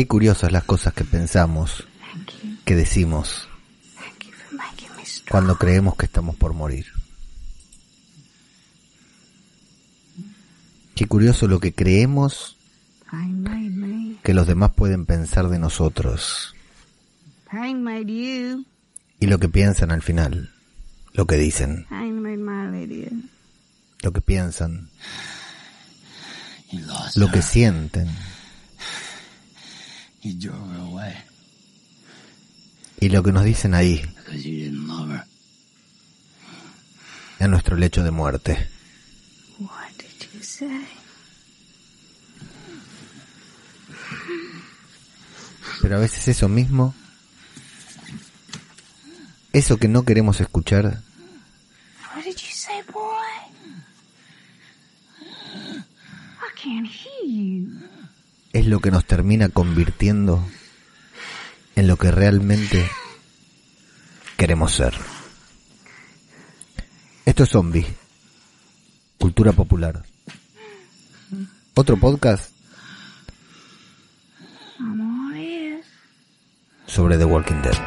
Qué curiosas las cosas que pensamos, que decimos, cuando creemos que estamos por morir. Qué curioso lo que creemos que los demás pueden pensar de nosotros. Y lo que piensan al final, lo que dicen, lo que piensan, lo que sienten. Y lo que nos dicen ahí, en nuestro lecho de muerte. Pero a veces eso mismo, eso que no queremos escuchar, es lo que nos termina convirtiendo en lo que realmente queremos ser. Esto es Zombie, cultura popular. Otro podcast sobre The Walking Dead.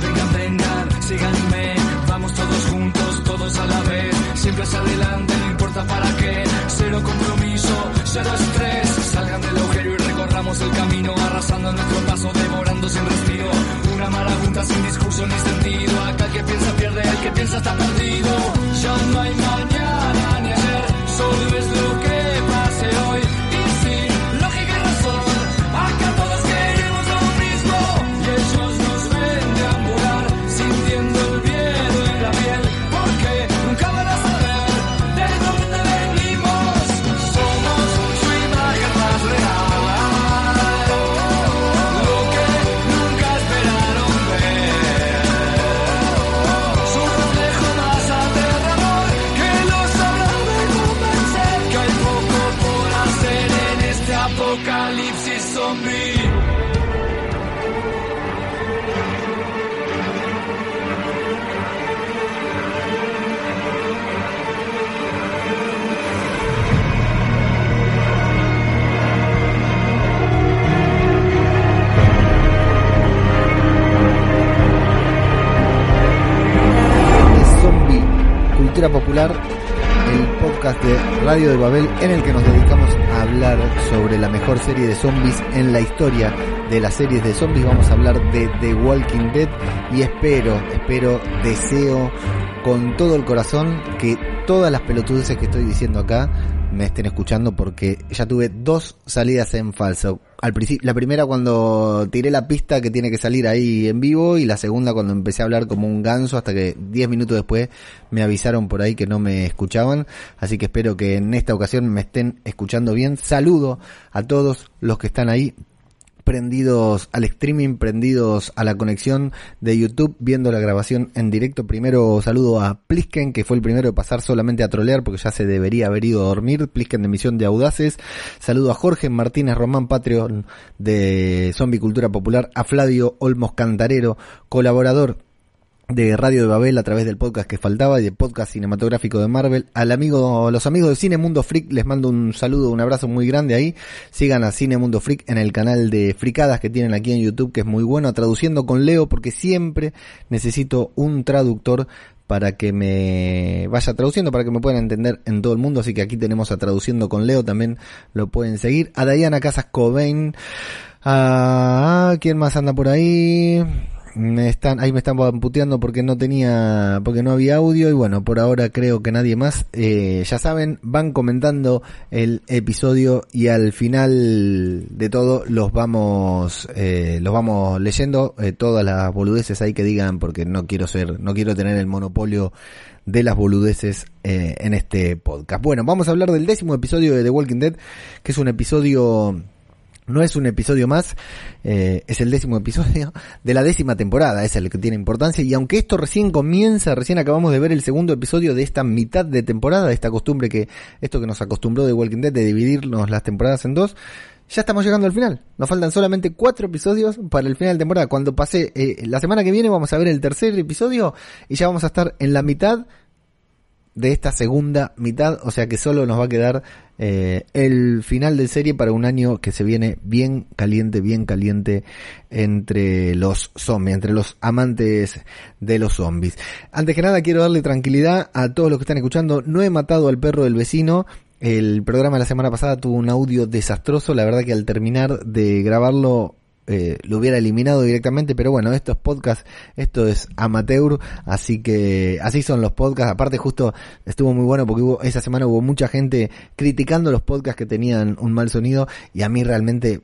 Vengan, vengan, síganme, vamos todos juntos, todos a la vez, siempre hacia adelante, no importa para qué, cero compromiso, cero arrasando nuestro paso, devorando sin respiro, una marabunta sin discurso ni sentido, acá el que piensa pierde, el que piensa está perdido, ya no hay mañana podcast de Radio de Babel en el que nos dedicamos a hablar sobre la mejor serie de zombies en la historia de las series de zombies. Vamos a hablar de The Walking Dead y espero, espero, deseo con todo el corazón que todas las pelotudeces que estoy diciendo acá me estén escuchando porque ya tuve dos salidas en falso. Al principio, la primera cuando tiré la pista que tiene que salir ahí en vivo y la segunda cuando empecé a hablar como un ganso hasta que 10 minutos después me avisaron por ahí que no me escuchaban. Así que espero que en esta ocasión me estén escuchando bien. Saludo a todos los que están ahí prendidos al streaming, prendidos a la conexión de YouTube, viendo la grabación en directo. Primero saludo a Plisken, que fue el primero de pasar solamente a trolear porque ya se debería haber ido a dormir. Plisken de Misión de Audaces. Saludo a Jorge Martínez Román, Patreon de Zombie Cultura Popular. A Flavio Olmos Cantarero, colaborador de Radio de Babel a través del podcast que faltaba y del podcast cinematográfico de Marvel. Al amigo, los amigos de Cine Mundo Freak les mando un saludo, un abrazo muy grande ahí. Sigan a Cine Mundo Freak en el canal de Fricadas que tienen aquí en YouTube, que es muy bueno, traduciendo con Leo, porque siempre necesito un traductor para que me vaya traduciendo, para que me puedan entender en todo el mundo. Así que aquí tenemos a Traduciendo con Leo, también lo pueden seguir. A Diana Casas Cobain. A, ¿quién más anda por ahí? Me están, ahí me están puteando porque no tenía, porque no había audio y bueno, por ahora creo que nadie más. Eh, ya saben, van comentando el episodio y al final de todo los vamos, eh, los vamos leyendo eh, todas las boludeces ahí que digan porque no quiero ser, no quiero tener el monopolio de las boludeces eh, en este podcast. Bueno, vamos a hablar del décimo episodio de The Walking Dead, que es un episodio no es un episodio más, eh, es el décimo episodio de la décima temporada, es el que tiene importancia. Y aunque esto recién comienza, recién acabamos de ver el segundo episodio de esta mitad de temporada, esta costumbre que, esto que nos acostumbró de Walking Dead de dividirnos las temporadas en dos, ya estamos llegando al final. Nos faltan solamente cuatro episodios para el final de temporada. Cuando pase, eh, la semana que viene vamos a ver el tercer episodio y ya vamos a estar en la mitad de esta segunda mitad, o sea que solo nos va a quedar eh, el final de serie para un año que se viene bien caliente, bien caliente entre los zombies, entre los amantes de los zombies. Antes que nada quiero darle tranquilidad a todos los que están escuchando, no he matado al perro del vecino, el programa de la semana pasada tuvo un audio desastroso, la verdad que al terminar de grabarlo eh, lo hubiera eliminado directamente, pero bueno, esto es podcast, esto es amateur, así que así son los podcasts. Aparte, justo estuvo muy bueno porque hubo, esa semana hubo mucha gente criticando los podcasts que tenían un mal sonido y a mí realmente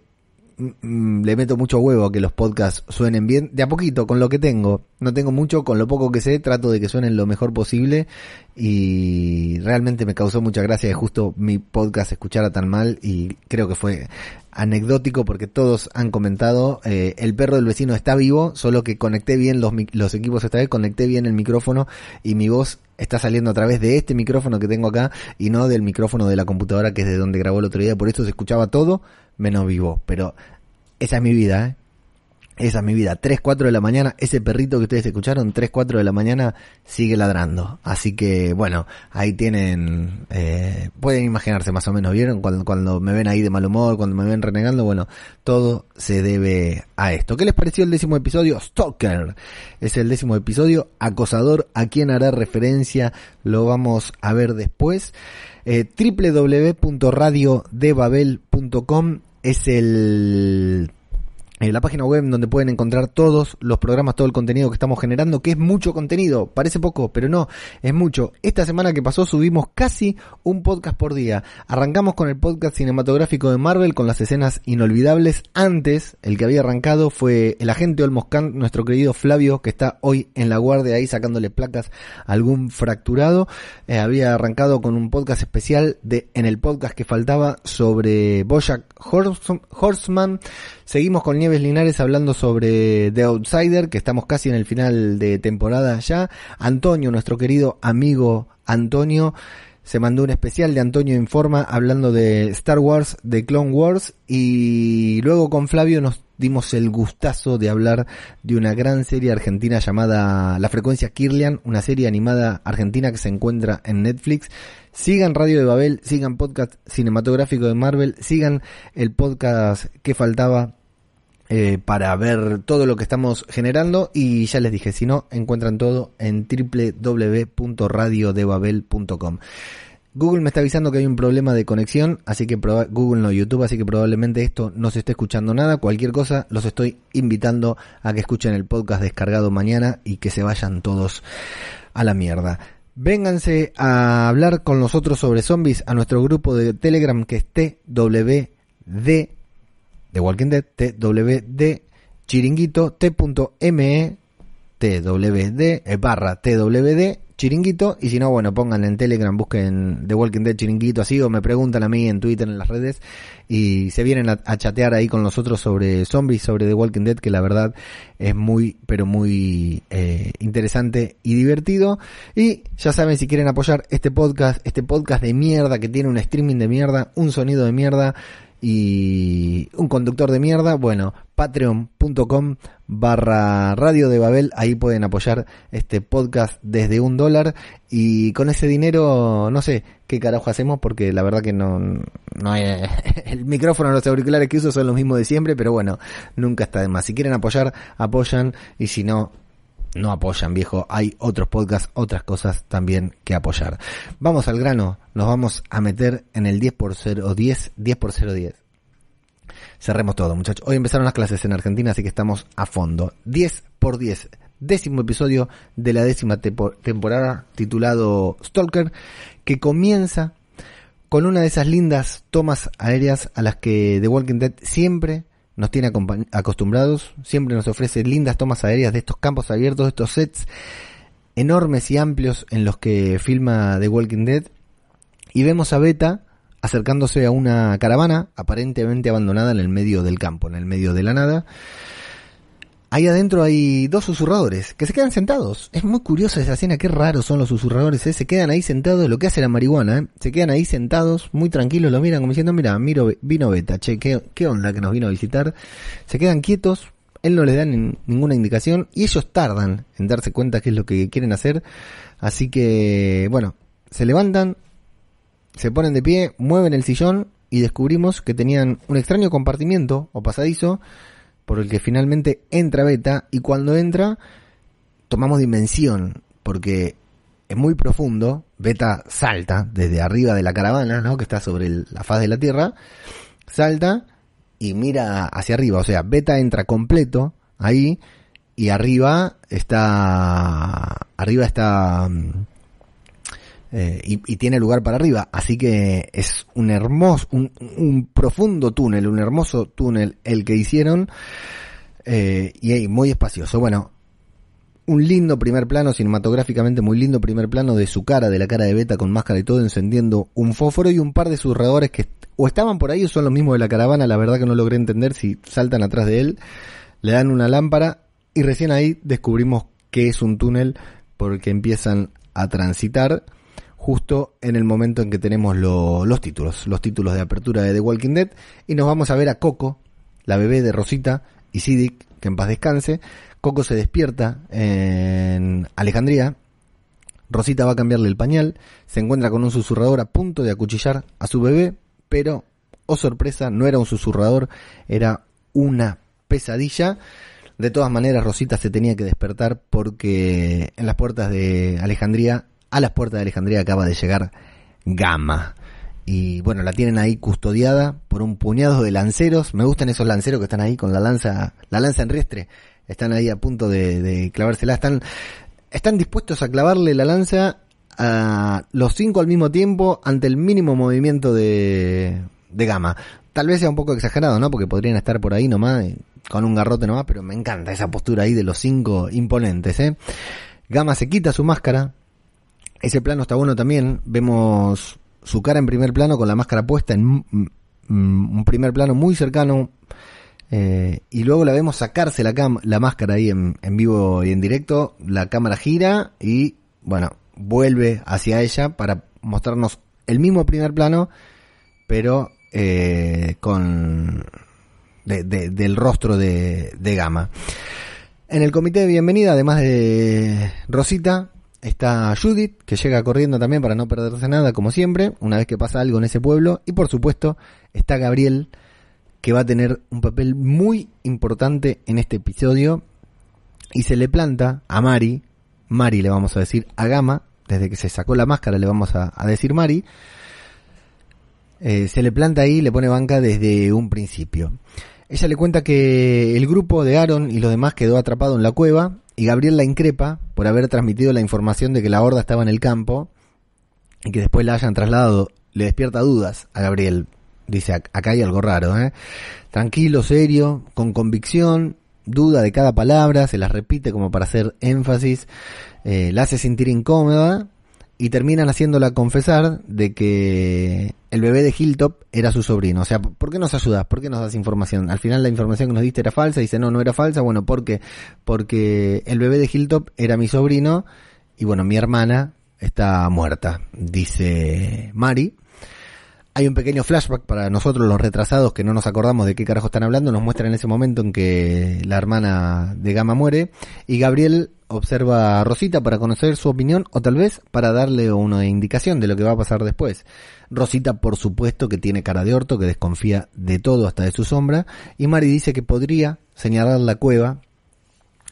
le meto mucho huevo a que los podcasts suenen bien, de a poquito, con lo que tengo. No tengo mucho, con lo poco que sé, trato de que suenen lo mejor posible y realmente me causó mucha gracia que justo mi podcast escuchara tan mal y creo que fue anecdótico porque todos han comentado, eh, el perro del vecino está vivo, solo que conecté bien los, los equipos esta vez, conecté bien el micrófono y mi voz está saliendo a través de este micrófono que tengo acá y no del micrófono de la computadora que es de donde grabó el otro día, por eso se escuchaba todo menos vivo, pero esa es mi vida, ¿eh? Esa es mi vida. 3, 4 de la mañana, ese perrito que ustedes escucharon, 3, 4 de la mañana sigue ladrando. Así que, bueno, ahí tienen, eh, pueden imaginarse más o menos, ¿vieron? Cuando, cuando me ven ahí de mal humor, cuando me ven renegando, bueno, todo se debe a esto. ¿Qué les pareció el décimo episodio? Stalker. Es el décimo episodio. Acosador, a quien hará referencia, lo vamos a ver después. Eh, www.radiodebabel.com es el en la página web donde pueden encontrar todos los programas, todo el contenido que estamos generando, que es mucho contenido, parece poco, pero no, es mucho. Esta semana que pasó subimos casi un podcast por día. Arrancamos con el podcast cinematográfico de Marvel con las escenas inolvidables. Antes, el que había arrancado fue el agente Olmos nuestro querido Flavio, que está hoy en la guardia ahí sacándole placas algún fracturado. Eh, había arrancado con un podcast especial de en el podcast que faltaba sobre Bojack Horseman. Seguimos con Nieves Linares hablando sobre The Outsider, que estamos casi en el final de temporada ya. Antonio, nuestro querido amigo Antonio, se mandó un especial de Antonio Informa hablando de Star Wars, de Clone Wars, y luego con Flavio nos dimos el gustazo de hablar de una gran serie argentina llamada La Frecuencia Kirlian, una serie animada argentina que se encuentra en Netflix. Sigan Radio de Babel, sigan podcast cinematográfico de Marvel, sigan el podcast que faltaba eh, para ver todo lo que estamos generando y ya les dije, si no, encuentran todo en www.radiodebabel.com. Google me está avisando que hay un problema de conexión, así que Google no YouTube, así que probablemente esto no se esté escuchando nada. Cualquier cosa, los estoy invitando a que escuchen el podcast descargado mañana y que se vayan todos a la mierda. Vénganse a hablar con nosotros sobre zombies a nuestro grupo de Telegram que es TWD de Walking Dead, TWD, chiringuito, t.me, twd, eh, barra twd, chiringuito, y si no, bueno, pongan en Telegram, busquen The Walking Dead chiringuito así, o me preguntan a mí en Twitter, en las redes, y se vienen a, chatear ahí con nosotros sobre zombies, sobre The Walking Dead, que la verdad es muy, pero muy eh, interesante y divertido. Y ya saben, si quieren apoyar este podcast, este podcast de mierda, que tiene un streaming de mierda, un sonido de mierda, y un conductor de mierda, bueno, patreon.com barra radio de Babel, ahí pueden apoyar este podcast desde un dólar y con ese dinero no sé qué carajo hacemos porque la verdad que no, no hay, el micrófono, los auriculares que uso son los mismos de siempre, pero bueno, nunca está de más. Si quieren apoyar, apoyan y si no, no apoyan, viejo. Hay otros podcasts, otras cosas también que apoyar. Vamos al grano. Nos vamos a meter en el 10 por 0, 10, 10 por 0, 10. Cerremos todo, muchachos. Hoy empezaron las clases en Argentina, así que estamos a fondo. 10 por 10. Décimo episodio de la décima temporada titulado Stalker, que comienza con una de esas lindas tomas aéreas a las que The Walking Dead siempre nos tiene acostumbrados, siempre nos ofrece lindas tomas aéreas de estos campos abiertos, de estos sets enormes y amplios en los que filma The Walking Dead. Y vemos a Beta acercándose a una caravana aparentemente abandonada en el medio del campo, en el medio de la nada, Ahí adentro hay dos susurradores que se quedan sentados. Es muy curiosa esa escena, qué raros son los susurradores, ¿eh? se quedan ahí sentados, lo que hace la marihuana, ¿eh? se quedan ahí sentados, muy tranquilos, lo miran como diciendo, mira, miro, vino Beta, che, ¿qué, onda que nos vino a visitar. Se quedan quietos, él no les da ninguna indicación y ellos tardan en darse cuenta qué es lo que quieren hacer. Así que, bueno, se levantan, se ponen de pie, mueven el sillón y descubrimos que tenían un extraño compartimiento o pasadizo por el que finalmente entra Beta y cuando entra tomamos dimensión porque es muy profundo, Beta salta desde arriba de la caravana, ¿no? que está sobre la faz de la Tierra, salta y mira hacia arriba, o sea, Beta entra completo ahí y arriba está arriba está mm, eh, y, tiene lugar para arriba. Así que es un hermoso, un, profundo túnel, un hermoso túnel el que hicieron eh, y muy espacioso. Bueno, un lindo primer plano, cinematográficamente muy lindo primer plano de su cara, de la cara de Beta con máscara y todo, encendiendo un fósforo y un par de susurradores que o estaban por ahí o son los mismos de la caravana, la verdad que no logré entender si saltan atrás de él, le dan una lámpara y recién ahí descubrimos que es un túnel porque empiezan a transitar justo en el momento en que tenemos los títulos, los títulos de apertura de The Walking Dead, y nos vamos a ver a Coco, la bebé de Rosita y Sidic, que en paz descanse. Coco se despierta en Alejandría. Rosita va a cambiarle el pañal, se encuentra con un susurrador a punto de acuchillar a su bebé, pero, oh sorpresa, no era un susurrador, era una pesadilla. De todas maneras, Rosita se tenía que despertar porque en las puertas de Alejandría a las puertas de Alejandría acaba de llegar Gama. Y bueno, la tienen ahí custodiada por un puñado de lanceros. Me gustan esos lanceros que están ahí con la lanza, la lanza en riestre. Están ahí a punto de, clavársela. Están, están dispuestos a clavarle la lanza a los cinco al mismo tiempo ante el mínimo movimiento de, de Gama. Tal vez sea un poco exagerado, ¿no? Porque podrían estar por ahí nomás, con un garrote nomás, pero me encanta esa postura ahí de los cinco imponentes, ¿eh? Gama se quita su máscara, ese plano está bueno también. Vemos su cara en primer plano con la máscara puesta en un primer plano muy cercano. Eh, y luego la vemos sacarse la, la máscara ahí en, vivo y en directo. La cámara gira y, bueno, vuelve hacia ella para mostrarnos el mismo primer plano, pero eh, con del rostro de, de Gama. En el comité de bienvenida, además de Rosita, Está Judith, que llega corriendo también para no perderse nada, como siempre, una vez que pasa algo en ese pueblo. Y por supuesto, está Gabriel, que va a tener un papel muy importante en este episodio. Y se le planta a Mari, Mari le vamos a decir a Gama, desde que se sacó la máscara le vamos a, decir Mari. Eh, se le planta ahí y le pone banca desde un principio. Ella le cuenta que el grupo de Aaron y los demás quedó atrapado en la cueva y Gabriel la increpa por haber transmitido la información de que la horda estaba en el campo y que después la hayan trasladado. Le despierta dudas a Gabriel. Dice, acá hay algo raro, ¿eh? Tranquilo, serio, con convicción, duda de cada palabra, se las repite como para hacer énfasis, eh, la hace sentir incómoda y terminan haciéndola confesar de que el bebé de Hilltop era su sobrino. O sea, ¿por qué nos ayudas? ¿Por qué nos das información? Al final la información que nos diste era falsa. Dice, no, no era falsa. Bueno, ¿por qué? Porque el bebé de Hilltop era mi sobrino y bueno, mi hermana está muerta, dice Mari. Hay un pequeño flashback para nosotros los retrasados que no nos acordamos de qué carajo están hablando. Nos muestran en ese momento en que la hermana de Gama muere y Gabriel observa a Rosita para conocer su opinión o tal vez para darle una indicación de lo que va a pasar después. Rosita, por supuesto, que tiene cara de orto, que desconfía de todo hasta de su sombra, y Mari dice que podría señalar la cueva.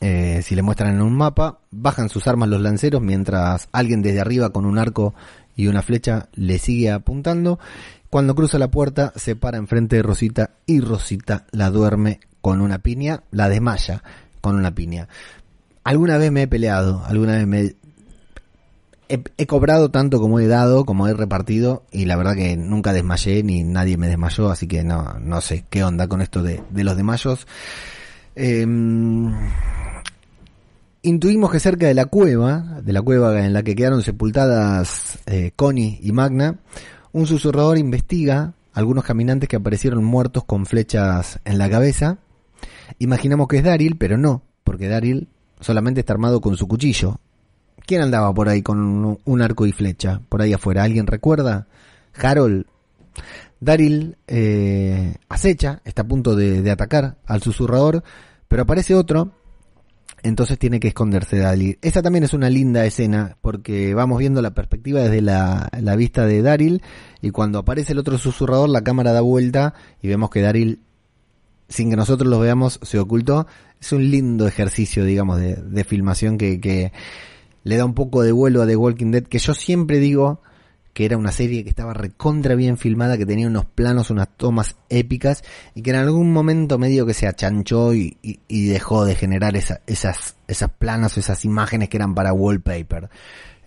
Eh, si le muestran en un mapa, bajan sus armas los lanceros mientras alguien desde arriba con un arco y una flecha le sigue apuntando. Cuando cruza la puerta, se para enfrente de Rosita y Rosita la duerme con una piña, la desmaya con una piña alguna vez me he peleado, alguna vez me he, cobrado tanto como he dado, como he repartido, y la verdad que nunca desmayé ni nadie me desmayó, así que no, no sé qué onda con esto de, los desmayos. Em, intuimos que cerca de la cueva, de la cueva en la que quedaron sepultadas eh, Connie y Magna, un susurrador investiga algunos caminantes que aparecieron muertos con flechas en la cabeza. Imaginamos que es Daryl, pero no, porque Daryl solamente está armado con su cuchillo. ¿Quién andaba por ahí con un arco y flecha? Por ahí afuera. ¿Alguien recuerda? Harold. Daryl eh, acecha, está a punto de, atacar al susurrador, pero aparece otro Entonces tiene que esconderse Daryl. Esa también es una linda escena porque vamos viendo la perspectiva desde la, vista de Daryl y cuando aparece el otro susurrador la cámara da vuelta y vemos que Daryl sin que nosotros lo veamos se ocultó. Es un lindo ejercicio, digamos, de, de filmación que, que le da un poco de vuelo a The Walking Dead que yo siempre digo que era una serie que estaba recontra bien filmada, que tenía unos planos, unas tomas épicas, y que en algún momento medio que se achanchó y, y, y dejó de generar esa, esas, esas planos, esas imágenes que eran para wallpaper.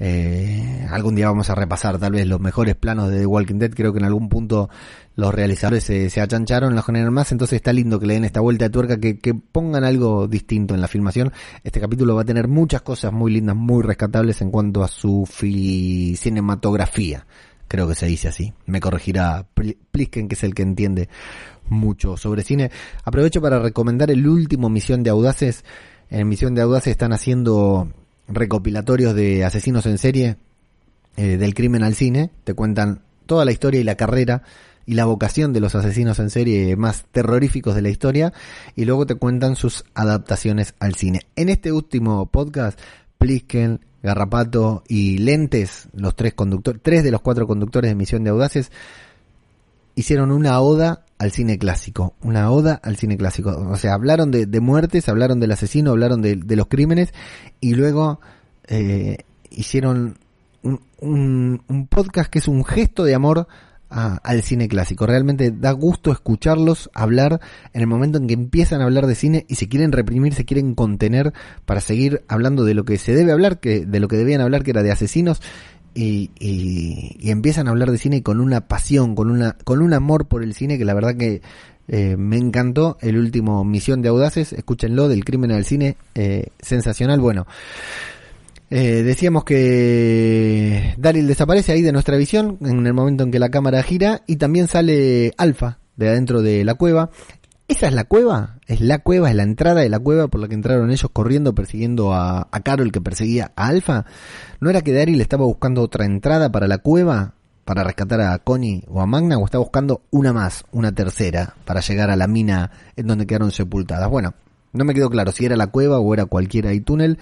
Eh, algún día vamos a repasar tal vez los mejores planos de The Walking Dead. Creo que en algún punto los realizadores se, achancharon, los generan más. Entonces está lindo que le den esta vuelta de tuerca, que, que pongan algo distinto en la filmación. Este capítulo va a tener muchas cosas muy lindas, muy rescatables en cuanto a su cinematografía. Creo que se dice así. Me corregirá Pl- Plisken, que es el que entiende mucho sobre cine. Aprovecho para recomendar el último Misión de Audaces. En Misión de Audaces están haciendo recopilatorios de asesinos en serie eh, del crimen al cine. Te cuentan toda la historia y la carrera y la vocación de los asesinos en serie más terroríficos de la historia y luego te cuentan sus adaptaciones al cine. En este último podcast, Plisken, Garrapato y Lentes, los tres conductores, tres de los cuatro conductores de Misión de Audaces, hicieron una oda al cine clásico, una oda al cine clásico. O sea, hablaron de, de muertes, hablaron del asesino, hablaron de, de los crímenes y luego eh, hicieron un, un, un podcast que es un gesto de amor a- al cine clásico. Realmente da gusto escucharlos hablar en el momento en que empiezan a hablar de cine y se quieren reprimir, se quieren contener para seguir hablando de lo que se debe hablar, que de lo que debían hablar, que era de asesinos. Y, y- empiezan a hablar de cine con una pasión, con una, con un amor por el cine que la verdad que eh, me encantó el último Misión de Audaces, escúchenlo, del crimen al cine, eh, sensacional, bueno. Eh, decíamos que Daryl desaparece ahí de nuestra visión en el momento en que la cámara gira y también sale Alfa de adentro de la cueva. ¿Esa es la cueva? ¿Es la cueva? ¿Es la entrada de la cueva por la que entraron ellos corriendo persiguiendo a, a Carol que perseguía a Alfa? ¿No era que Daryl estaba buscando otra entrada para la cueva? Para rescatar a Connie o a Magna o estaba buscando una más, una tercera, para llegar a la mina en donde quedaron sepultadas. Bueno, no me quedó claro si era la cueva o era cualquier ahí túnel.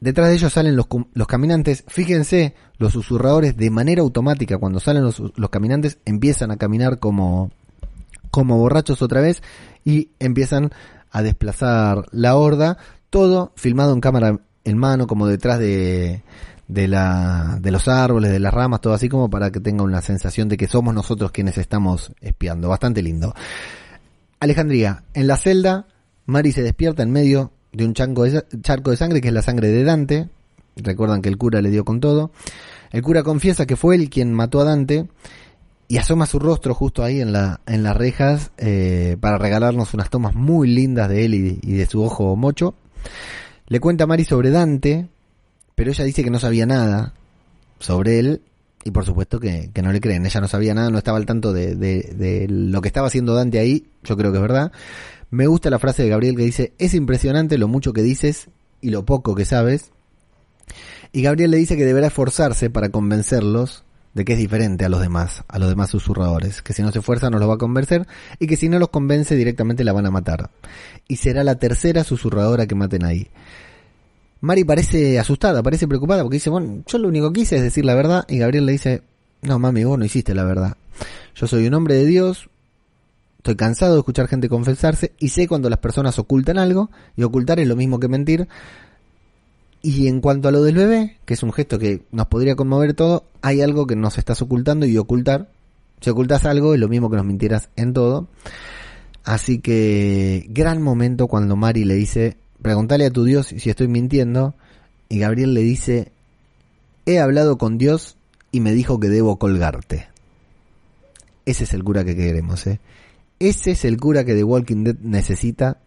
Detrás de ellos salen los, los caminantes. Fíjense, los susurradores de manera automática, cuando salen los, los caminantes, empiezan a caminar como, como borrachos otra vez y empiezan a desplazar la horda. Todo filmado en cámara en mano, como detrás de, de, la, de los árboles, de las ramas, todo así como para que tenga una sensación de que somos nosotros quienes estamos espiando. Bastante lindo. Alejandría, en la celda, Mari se despierta en medio de un chanco de, charco de sangre, que es la sangre de Dante. Recuerdan que el cura le dio con todo. El cura confiesa que fue él quien mató a Dante y asoma su rostro justo ahí en, la, en las rejas eh, para regalarnos unas tomas muy lindas de él y, de su ojo mocho. Le cuenta a Mari sobre Dante, pero ella dice que no sabía nada sobre él y por supuesto que, que no le creen. Ella no sabía nada, no estaba al tanto de, de, de lo que estaba haciendo Dante ahí. Yo creo que es verdad. Me gusta la frase de Gabriel que dice, es impresionante lo mucho que dices y lo poco que sabes. Y Gabriel le dice que deberá esforzarse para convencerlos de que es diferente a los demás, a los demás susurradores, que si no se esfuerza no los va a convencer y que si no los convence directamente la van a matar. Y será la tercera susurradora que maten ahí. Mari parece asustada, parece preocupada porque dice, bueno, yo lo único que hice es decir la verdad y Gabriel le dice, no mami, vos no hiciste la verdad. Yo soy un hombre de Dios, estoy cansado de escuchar gente confesarse y sé cuando las personas ocultan algo y ocultar es lo mismo que mentir. Y en cuanto a lo del bebé, que es un gesto que nos podría conmover todo, hay algo que nos estás ocultando y ocultar. Si ocultas algo es lo mismo que nos mintieras en todo. Así que gran momento cuando Mari le dice, pregúntale a tu Dios si estoy mintiendo. Y Gabriel le dice, he hablado con Dios y me dijo que debo colgarte. Ese es el cura que queremos, ¿eh? Ese es el cura que The Walking Dead necesita.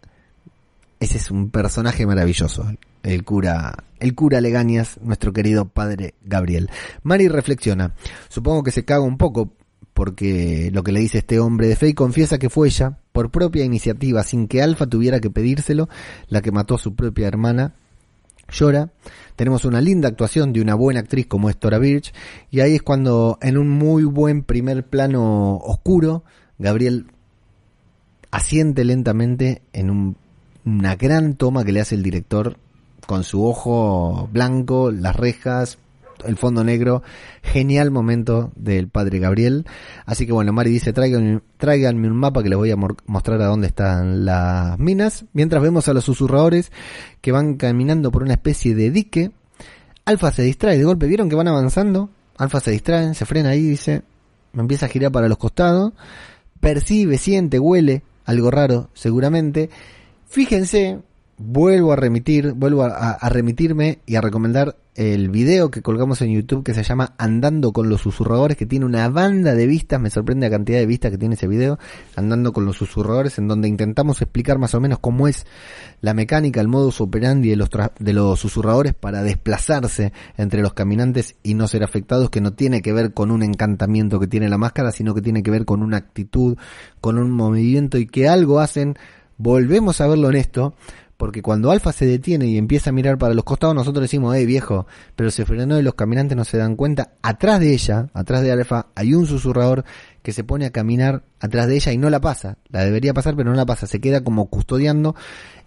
Ese es un personaje maravilloso. El cura, el cura Legañas, nuestro querido padre Gabriel. Mari reflexiona. Supongo que se caga un poco porque lo que le dice este hombre de fe y confiesa que fue ella, por propia iniciativa, sin que Alfa tuviera que pedírselo, la que mató a su propia hermana. Llora. Tenemos una linda actuación de una buena actriz como es Tora Birch. Y ahí es cuando, en un muy buen primer plano oscuro, Gabriel asiente lentamente en un una gran toma que le hace el director con su ojo blanco, las rejas, el fondo negro, genial momento del padre Gabriel. Así que bueno, Mari dice, tráiganme, un mapa que les voy a mostrar a dónde están las minas. Mientras vemos a los susurradores que van caminando por una especie de dique. Alfa se distrae de golpe, ¿vieron que van avanzando? Alfa se distrae, se frena ahí, dice, empieza a girar para los costados. Percibe, siente, huele algo raro, seguramente. Fíjense, vuelvo a remitir, vuelvo a, remitirme y a recomendar el video que colgamos en YouTube que se llama Andando con los susurradores, que tiene una banda de vistas, me sorprende la cantidad de vistas que tiene ese video, Andando con los susurradores, en donde intentamos explicar más o menos cómo es la mecánica, el modus operandi de los, de los susurradores para desplazarse entre los caminantes y no ser afectados, que no tiene que ver con un encantamiento que tiene la máscara, sino que tiene que ver con una actitud, con un movimiento y que algo hacen, volvemos a verlo en esto, porque cuando Alfa se detiene y empieza a mirar para los costados, nosotros decimos, eh viejo, pero se frenó y los caminantes no se dan cuenta. Atrás de ella, atrás de Alfa, hay un susurrador que se pone a caminar atrás de ella y no la pasa. La debería pasar, pero no la pasa. Se queda como custodiando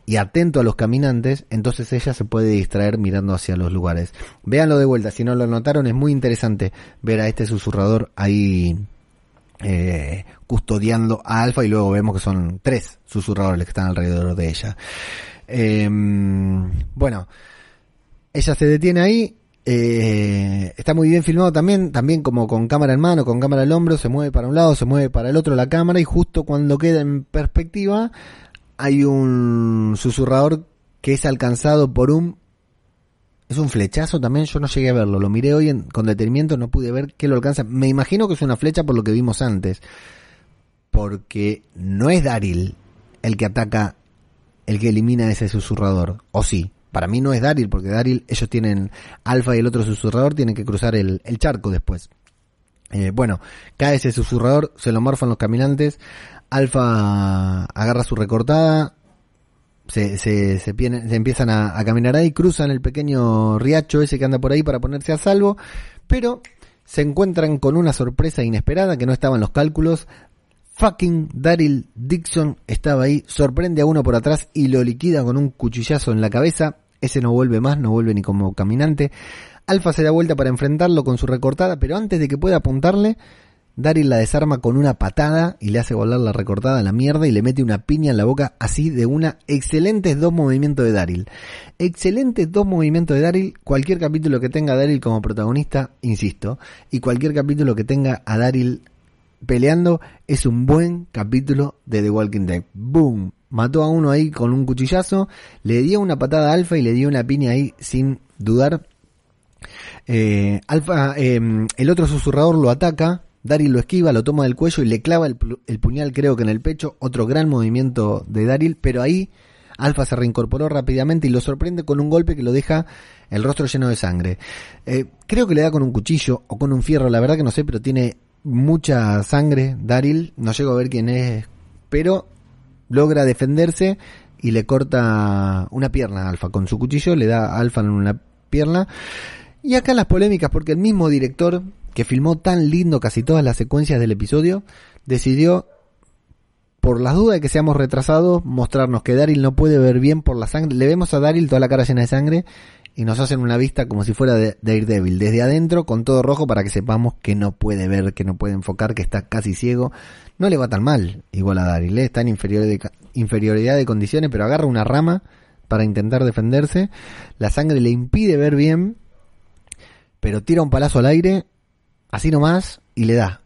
y atento a los caminantes, entonces ella se puede distraer mirando hacia los lugares. Véanlo de vuelta, si no lo notaron, es muy interesante ver a este susurrador ahí eh, custodiando a Alfa y luego vemos que son tres susurradores que están alrededor de ella. Eh, bueno, ella se detiene ahí. Eh, está muy bien filmado también, también como con cámara en mano, con cámara al hombro, se mueve para un lado, se mueve para el otro la cámara y justo cuando queda en perspectiva hay un susurrador que es alcanzado por un es un flechazo también, yo no llegué a verlo, lo miré hoy con detenimiento, no pude ver qué lo alcanza. Me imagino que es una flecha por lo que vimos antes, porque no es Daryl el que ataca el que elimina ese susurrador. O sí, para mí no es Daryl, porque Daryl, ellos tienen Alfa y el otro susurrador tienen que cruzar el, charco después. Eh, bueno, cae ese susurrador, se lo morfan los caminantes, Alfa agarra su recortada, se, se, se, empiezan a, caminar ahí, cruzan el pequeño riacho ese que anda por ahí para ponerse a salvo, pero se encuentran con una sorpresa inesperada que no estaba en los cálculos fucking Daryl Dixon estaba ahí, sorprende a uno por atrás y lo liquida con un cuchillazo en la cabeza. Ese no vuelve más, no vuelve ni como caminante. Alfa se da vuelta para enfrentarlo con su recortada, pero antes de que pueda apuntarle, Daryl la desarma con una patada y le hace volar la recortada a la mierda y le mete una piña en la boca así de una. Excelentes dos movimientos de Daryl. Excelentes dos movimientos de Daryl. Cualquier capítulo que tenga a Daryl como protagonista, insisto, y cualquier capítulo que tenga a Daryl peleando es un buen capítulo de The Walking Dead. Boom. Mató a uno ahí con un cuchillazo, le dio una patada a Alfa y le dio una piña ahí sin dudar. Eh, Alfa, em, el otro susurrador lo ataca, Daryl lo esquiva, lo toma del cuello y le clava el, puñal creo que en el pecho. Otro gran movimiento de Daryl, pero ahí Alfa se reincorporó rápidamente y lo sorprende con un golpe que lo deja el rostro lleno de sangre. Eh, creo que le da con un cuchillo o con un fierro, la verdad que no sé, pero tiene mucha sangre, Daryl, no llego a ver quién es, pero logra defenderse y le corta una pierna a Alfa con su cuchillo, le da a Alfa en una pierna. Y acá las polémicas, porque el mismo director que filmó tan lindo casi todas las secuencias del episodio, decidió, por las dudas de que seamos retrasados, mostrarnos que Daryl no puede ver bien por la sangre. Le vemos a Daryl toda la cara llena de sangre y nos hacen una vista como si fuera de Daredevil, desde adentro con todo rojo para que sepamos que no puede ver, que no puede enfocar, que está casi ciego. No le va tan mal, igual a Daryl, ¿eh? está en inferioridad de condiciones, pero agarra una rama para intentar defenderse. La sangre le impide ver bien, pero tira un palazo al aire, así nomás, y le da.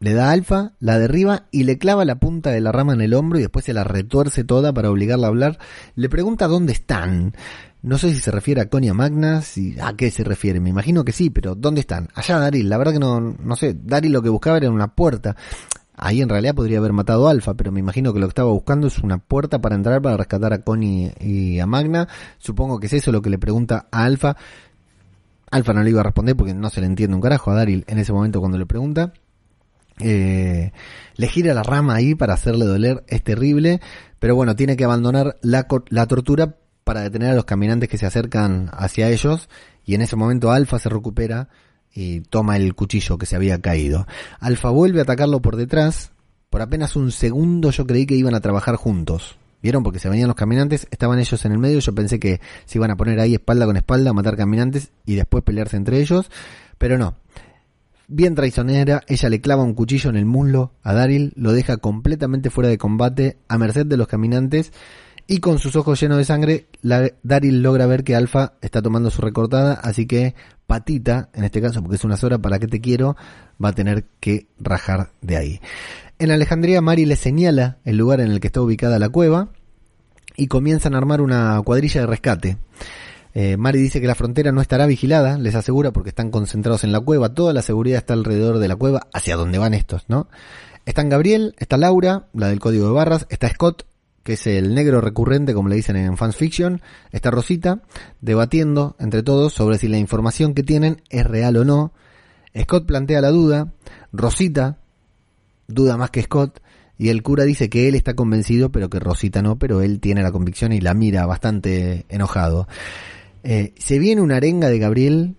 Le da alfa, la derriba y le clava la punta de la rama en el hombro y después se la retuerce toda para obligarla a hablar. Le pregunta dónde están. No sé si se refiere a Conia Magna, si, a qué se refiere, me imagino que sí, pero ¿dónde están? Allá Daryl, la verdad que no, no sé, Daryl lo que buscaba era una puerta. Ahí en realidad podría haber matado a Alfa, pero me imagino que lo que estaba buscando es una puerta para entrar para rescatar a Connie y a Magna. Supongo que es eso lo que le pregunta a Alfa. Alfa no le iba a responder porque no se le entiende un carajo a Daryl en ese momento cuando le pregunta. Eh, le gira la rama ahí para hacerle doler, es terrible, pero bueno, tiene que abandonar la, la tortura para detener a los caminantes que se acercan hacia ellos y en ese momento Alfa se recupera y toma el cuchillo que se había caído. Alfa vuelve a atacarlo por detrás. Por apenas un segundo yo creí que iban a trabajar juntos. ¿Vieron? Porque se venían los caminantes, estaban ellos en el medio, yo pensé que se iban a poner ahí espalda con espalda matar caminantes y después pelearse entre ellos, pero no. Bien traicionera, ella le clava un cuchillo en el muslo a Daryl, lo deja completamente fuera de combate, a merced de los caminantes, y con sus ojos llenos de sangre, la, Daryl logra ver que Alfa está tomando su recortada, así que Patita, en este caso porque es una sola para que te quiero, va a tener que rajar de ahí. En Alejandría, Mari le señala el lugar en el que está ubicada la cueva y comienzan a armar una cuadrilla de rescate. Eh, Mari dice que la frontera no estará vigilada, les asegura, porque están concentrados en la cueva. Toda la seguridad está alrededor de la cueva, hacia donde van estos, ¿no? Están Gabriel, está Laura, la del código de barras, está Scott, que es el negro recurrente, como le dicen en Fans Fiction, está Rosita, debatiendo entre todos sobre si la información que tienen es real o no. Scott plantea la duda, Rosita duda más que Scott, y el cura dice que él está convencido, pero que Rosita no, pero él tiene la convicción y la mira bastante enojado. Eh, se viene una arenga de Gabriel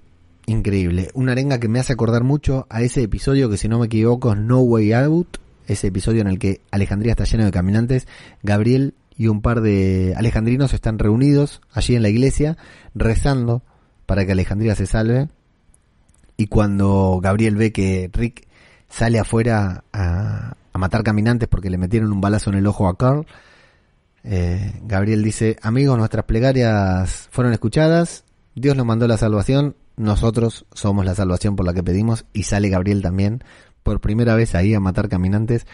increíble, una arenga que me hace acordar mucho a ese episodio que si no me equivoco es No Way Out, ese episodio en el que Alejandría está lleno de caminantes, Gabriel y un par de alejandrinos están reunidos allí en la iglesia rezando para que Alejandría se salve. Y cuando Gabriel ve que Rick sale afuera a, matar caminantes porque le metieron un balazo en el ojo a Carl. Eh, Gabriel dice, amigos, nuestras plegarias fueron escuchadas, Dios nos mandó la salvación, nosotros somos la salvación por la que pedimos. Y sale Gabriel también por primera vez ahí a matar caminantes.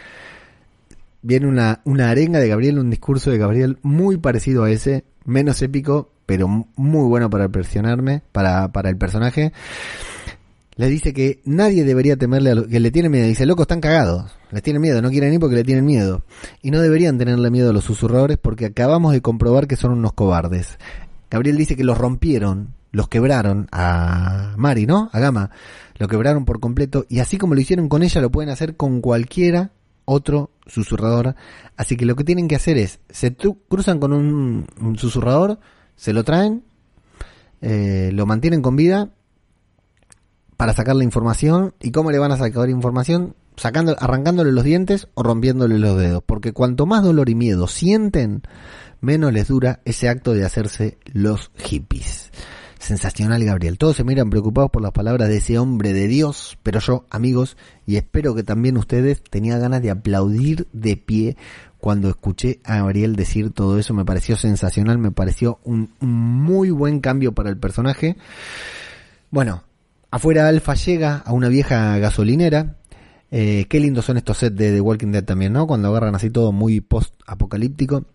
Viene una, una arenga de Gabriel, un discurso de Gabriel muy parecido a ese, menos épico, pero muy bueno para impresionarme, para, para el personaje le dice que nadie debería temerle a lo que le tiene miedo. Dice, loco, están cagados. Les tienen miedo, no quieren ir porque le tienen miedo. Y no deberían tenerle miedo a los susurradores porque acabamos de comprobar que son unos cobardes. Gabriel dice que los rompieron, los quebraron a Mari, ¿no? A Gama. Lo quebraron por completo y así como lo hicieron con ella, lo pueden hacer con cualquiera otro susurrador. Así que lo que tienen que hacer es, se cruzan con un, susurrador, se lo traen, eh, lo mantienen con vida para sacar la información. ¿Y cómo le van a sacar información? Sacando, arrancándole los dientes o rompiéndole los dedos. Porque cuanto más dolor y miedo sienten, menos les dura ese acto de hacerse los hippies. Sensacional, Gabriel. Todos se miran preocupados por las palabras de ese hombre de Dios, pero yo, amigos, y espero que también ustedes tenía ganas de aplaudir de pie cuando escuché a Gabriel decir todo eso. Me pareció sensacional, me pareció un muy buen cambio para el personaje. Bueno, Afuera Alfa llega a una vieja gasolinera. Eh, qué lindos son estos sets de The Walking Dead también, ¿no? Cuando agarran así todo muy post-apocalíptico.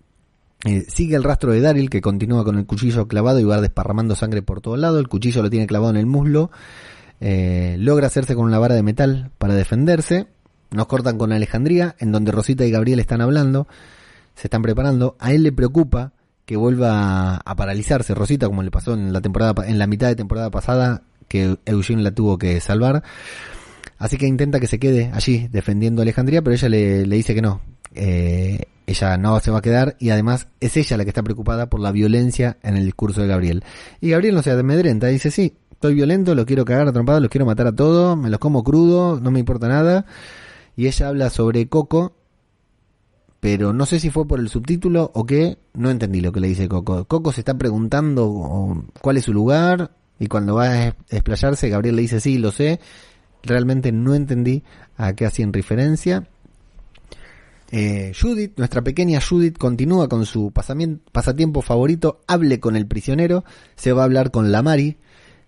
Eh, sigue el rastro de Daryl que continúa con el cuchillo clavado y va desparramando sangre por todo lado. El cuchillo lo tiene clavado en el muslo. Eh, logra hacerse con una vara de metal para defenderse. Nos cortan con Alejandría, en donde Rosita y Gabriel están hablando. Se están preparando. A él le preocupa que vuelva a paralizarse. Rosita, como le pasó en la temporada, en la mitad de temporada pasada, que Eugene la tuvo que salvar. Así que intenta que se quede allí defendiendo a Alejandría, pero ella le, dice que no. Eh, ella no se va a quedar y además es ella la que está preocupada por la violencia en el discurso de Gabriel. Y Gabriel no se amedrenta, dice, sí, estoy violento, lo quiero cagar a trompadas, los quiero matar a todos, me los como crudo, no me importa nada. Y ella habla sobre Coco, pero no sé si fue por el subtítulo o qué, no entendí lo que le dice Coco. Coco se está preguntando cuál es su lugar, y cuando va a explayarse, Gabriel le dice, sí, lo sé. Realmente no entendí a qué hacían referencia. Eh, Judith, nuestra pequeña Judith, continúa con su pasatiempo favorito, hable con el prisionero, se va a hablar con la Mari,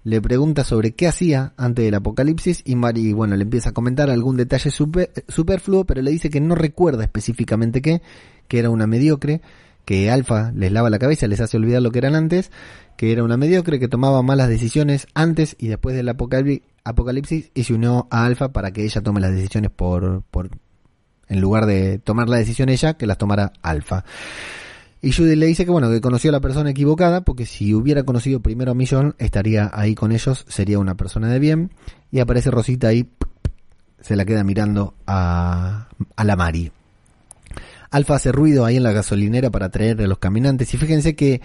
le pregunta sobre qué hacía antes del apocalipsis y Mari, bueno, le empieza a comentar algún detalle superfluo, pero le dice que no recuerda específicamente qué, que era una mediocre, que Alfa les lava la cabeza, les hace olvidar lo que eran antes, que era una mediocre que tomaba malas decisiones antes y después del apocalipsis y se unió a Alfa para que ella tome las decisiones por, por en lugar de tomar la decisión ella, que las tomara Alfa. Y Judy le dice que bueno, que conoció a la persona equivocada, porque si hubiera conocido primero a Millón, estaría ahí con ellos, sería una persona de bien. Y aparece Rosita ahí, se la queda mirando a, a la Mari. Alfa hace ruido ahí en la gasolinera para atraer a los caminantes. Y fíjense que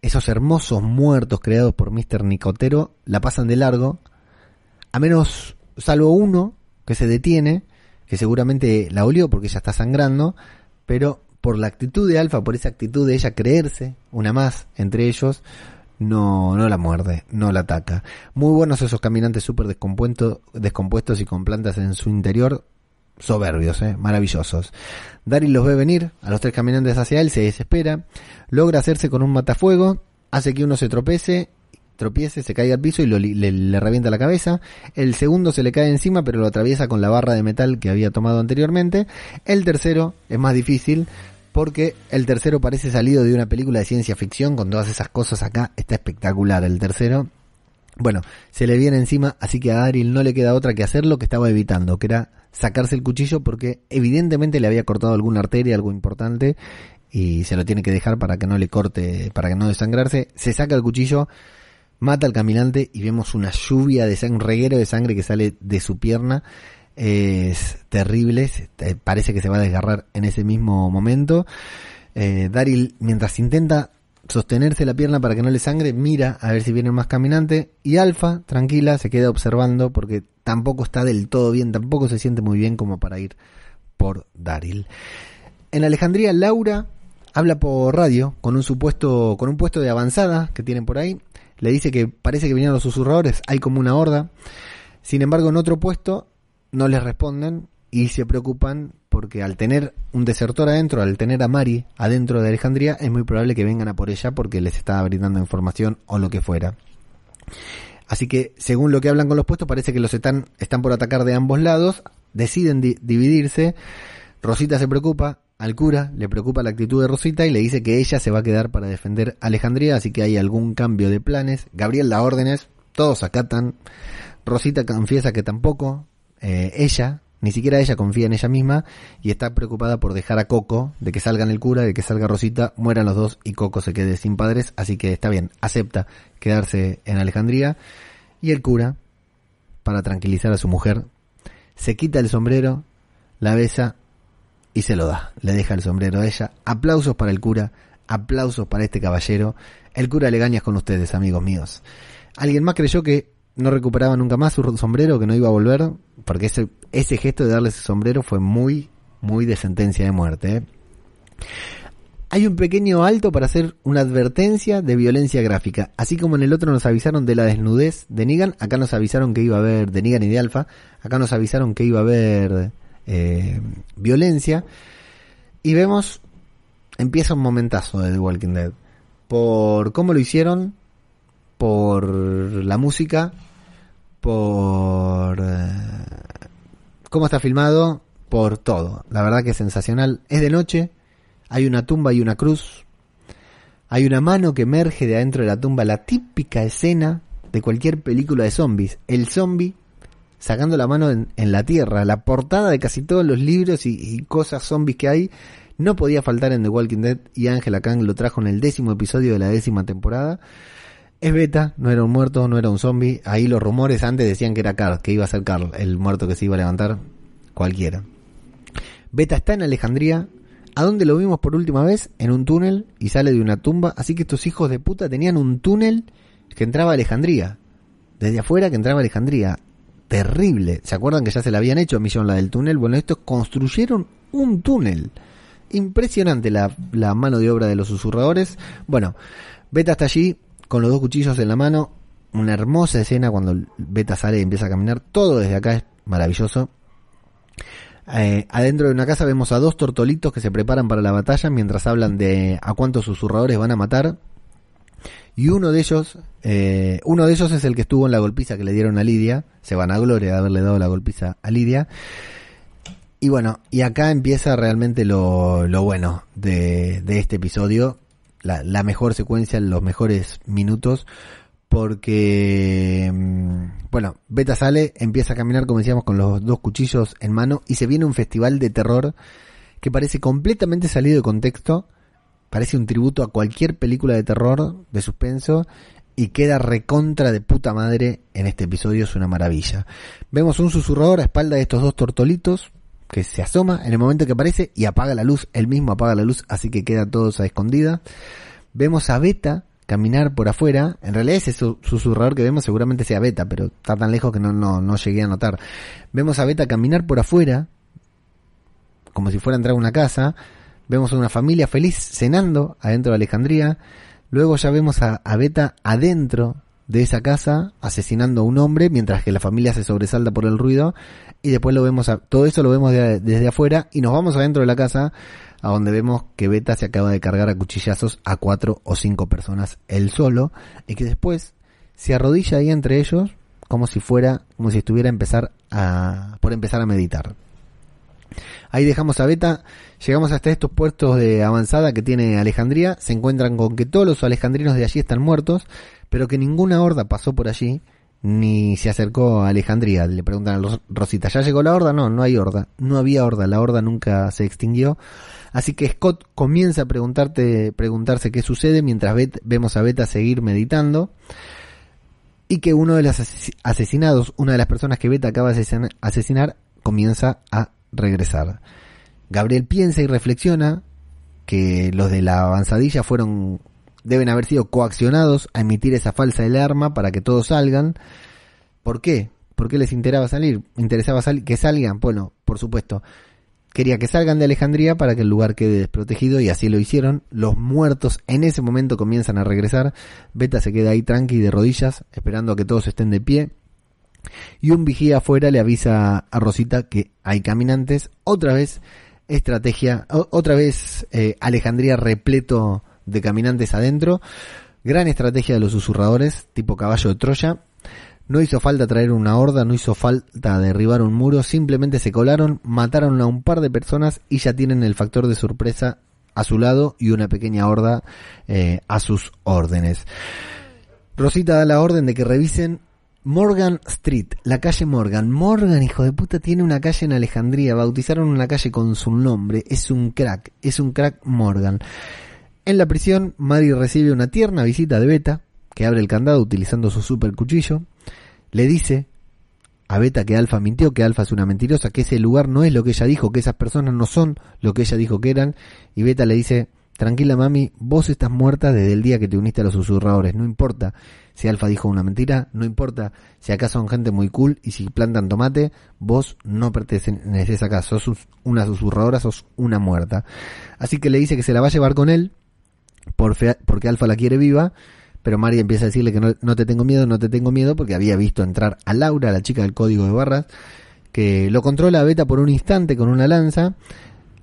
esos hermosos muertos creados por Mr. Nicotero la pasan de largo. A menos, salvo uno que se detiene, que seguramente la olió porque ya está sangrando. Pero por la actitud de Alfa, por esa actitud de ella creerse una más entre ellos, no, no la muerde, no la ataca. Muy buenos esos caminantes súper descompuestos, descompuestos y con plantas en su interior, soberbios, ¿eh? maravillosos. Daryl los ve venir, a los tres caminantes hacia él, se desespera, logra hacerse con un matafuego, hace que uno se tropece, tropiece, se caiga al piso y lo, le, le, revienta la cabeza. El segundo se le cae encima, pero lo atraviesa con la barra de metal que había tomado anteriormente. El tercero es más difícil, porque el tercero parece salido de una película de ciencia ficción con todas esas cosas acá. Está espectacular el tercero. Bueno, se le viene encima, así que a Daryl no le queda otra que hacer lo que estaba evitando, que era sacarse el cuchillo porque evidentemente le había cortado alguna arteria, algo importante, y se lo tiene que dejar para que no le corte, para que no desangrarse. Se saca el cuchillo, mata al caminante y vemos una lluvia de sangre, un reguero de sangre que sale de su pierna es terrible, parece que se va a desgarrar en ese mismo momento. Eh, Daryl, mientras intenta sostenerse la pierna para que no le sangre, mira a ver si viene más caminante y Alfa, tranquila, se queda observando porque tampoco está del todo bien, tampoco se siente muy bien como para ir por Daryl. En Alejandría, Laura habla por radio con un supuesto, con un puesto de avanzada que tienen por ahí. Le dice que parece que vinieron los susurradores, hay como una horda. Sin embargo, en otro puesto no les responden y se preocupan porque al tener un desertor adentro, al tener a Mari adentro de Alejandría, es muy probable que vengan a por ella porque les está brindando información o lo que fuera. Así que, según lo que hablan con los puestos, parece que los están, están por atacar de ambos lados, deciden dividirse, Rosita se preocupa, al cura le preocupa la actitud de Rosita y le dice que ella se va a quedar para defender Alejandría, así que hay algún cambio de planes. Gabriel da órdenes, todos acatan. Rosita confiesa que tampoco, eh, ella, ni siquiera ella confía en ella misma y está preocupada por dejar a Coco, de que salgan el cura, de que salga Rosita, mueran los dos y Coco se quede sin padres, así que está bien, acepta quedarse en Alejandría y el cura, para tranquilizar a su mujer, se quita el sombrero, la besa y se lo da, le deja el sombrero a ella, aplausos para el cura, aplausos para este caballero, el cura le gañas con ustedes, amigos míos. Alguien más creyó que no recuperaba nunca más su sombrero, que no iba a volver, porque ese, ese gesto de darle ese sombrero fue muy, muy de sentencia de muerte. ¿eh? Hay un pequeño alto para hacer una advertencia de violencia gráfica. Así como en el otro nos avisaron de la desnudez de Negan, acá nos avisaron que iba a haber, de Negan y de Alpha, acá nos avisaron que iba a haber eh, violencia. Y vemos, empieza un momentazo de The Walking Dead. Por cómo lo hicieron, por la música, por eh, cómo está filmado, por todo. La verdad que es sensacional. Es de noche, hay una tumba y una cruz. Hay una mano que emerge de adentro de la tumba, la típica escena de cualquier película de zombies. El zombie sacando la mano en, la tierra. La portada de casi todos los libros y, y, cosas zombies que hay no podía faltar en The Walking Dead y Angela Kang lo trajo en el décimo episodio de la décima temporada. Es beta, no era un muerto, no era un zombie. Ahí los rumores antes decían que era Carl, que iba a ser Carl, el muerto que se iba a levantar. Cualquiera. Beta está en Alejandría. ¿A dónde lo vimos por última vez? En un túnel y sale de una tumba. Así que estos hijos de puta tenían un túnel que entraba a Alejandría. Desde afuera que entraba a Alejandría. Terrible. ¿Se acuerdan que ya se la habían hecho a Millón la del túnel? Bueno, estos construyeron un túnel. Impresionante la, la mano de obra de los susurradores. Bueno, Beta está allí, con los dos cuchillos en la mano. Una hermosa escena cuando Beta sale y empieza a caminar. Todo desde acá es maravilloso. Eh, adentro de una casa vemos a dos tortolitos que se preparan para la batalla mientras hablan de a cuántos susurradores van a matar. Y uno de ellos, eh, uno de ellos es el que estuvo en la golpiza que le dieron a Lidia. Se van a gloria de haberle dado la golpiza a Lidia. Y bueno, y acá empieza realmente lo, lo bueno de, de este episodio, la, la mejor secuencia, los mejores minutos, porque, mm, bueno, Beta sale, empieza a caminar, como decíamos, con los dos cuchillos en mano y se viene un festival de terror que parece completamente salido de contexto, parece un tributo a cualquier película de terror, de suspenso, y queda recontra de puta madre en este episodio, es una maravilla. Vemos un susurrador a espalda de estos dos tortolitos, que se asoma en el momento que aparece y apaga la luz, él mismo apaga la luz, así que queda todo a escondida. Vemos a Beta caminar por afuera, en realidad ese susurrador que vemos seguramente sea Beta, pero está tan lejos que no, no, no llegué a notar. Vemos a Beta caminar por afuera, como si fuera a entrar a una casa, vemos a una familia feliz cenando adentro de Alejandría, luego ya vemos a, Beta adentro de esa casa asesinando a un hombre mientras que la familia se sobresalta por el ruido. Y después lo vemos a, todo eso lo vemos desde afuera y nos vamos adentro de la casa a donde vemos que Beta se acaba de cargar a cuchillazos a cuatro o cinco personas él solo y que después se arrodilla ahí entre ellos como si fuera como si estuviera a empezar a por empezar a meditar Ahí dejamos a Beta, llegamos hasta estos puertos de avanzada que tiene Alejandría, se encuentran con que todos los alejandrinos de allí están muertos, pero que ninguna horda pasó por allí ni se acercó a Alejandría. Le preguntan a Rosita, ¿ya llegó la horda? No, no hay horda. No había horda, la horda nunca se extinguió. Así que Scott comienza a preguntarte, preguntarse qué sucede mientras vemos a Beta seguir meditando. Y que uno de los asesinados, una de las personas que Beta acaba de asesinar, comienza a regresar. Gabriel piensa y reflexiona que los de la avanzadilla fueron deben haber sido coaccionados a emitir esa falsa alarma para que todos salgan. ¿Por qué? ¿Por qué les interesaba salir? ¿Interesaba que salgan? Bueno, por supuesto. Quería que salgan de Alejandría para que el lugar quede desprotegido y así lo hicieron. Los muertos en ese momento comienzan a regresar. Beta se queda ahí tranqui de rodillas, esperando a que todos estén de pie. Y un vigía afuera le avisa a Rosita que hay caminantes. Otra vez estrategia, otra vez eh, Alejandría repleto de caminantes adentro. Gran estrategia de los susurradores, tipo caballo de Troya. No hizo falta traer una horda, no hizo falta derribar un muro, simplemente se colaron, mataron a un par de personas y ya tienen el factor de sorpresa a su lado y una pequeña horda eh, a sus órdenes. Rosita da la orden de que revisen Morgan Street, la calle Morgan. Morgan, hijo de puta, tiene una calle en Alejandría. Bautizaron una calle con su nombre. Es un crack, es un crack Morgan. En la prisión, Mari recibe una tierna visita de Beta, que abre el candado utilizando su super cuchillo. Le dice a Beta que Alfa mintió, que Alfa es una mentirosa, que ese lugar no es lo que ella dijo, que esas personas no son lo que ella dijo que eran. Y Beta le dice, tranquila mami, vos estás muerta desde el día que te uniste a los susurradores. No importa si Alfa dijo una mentira, no importa si acá son gente muy cool y si plantan tomate, vos no perteneces acá, sos una susurradora, sos una muerta. Así que le dice que se la va a llevar con él por porque Alfa la quiere viva, pero María empieza a decirle que no, no, te tengo miedo, no te tengo miedo, porque había visto entrar a Laura, la chica del código de barras, que lo controla a Beta por un instante con una lanza,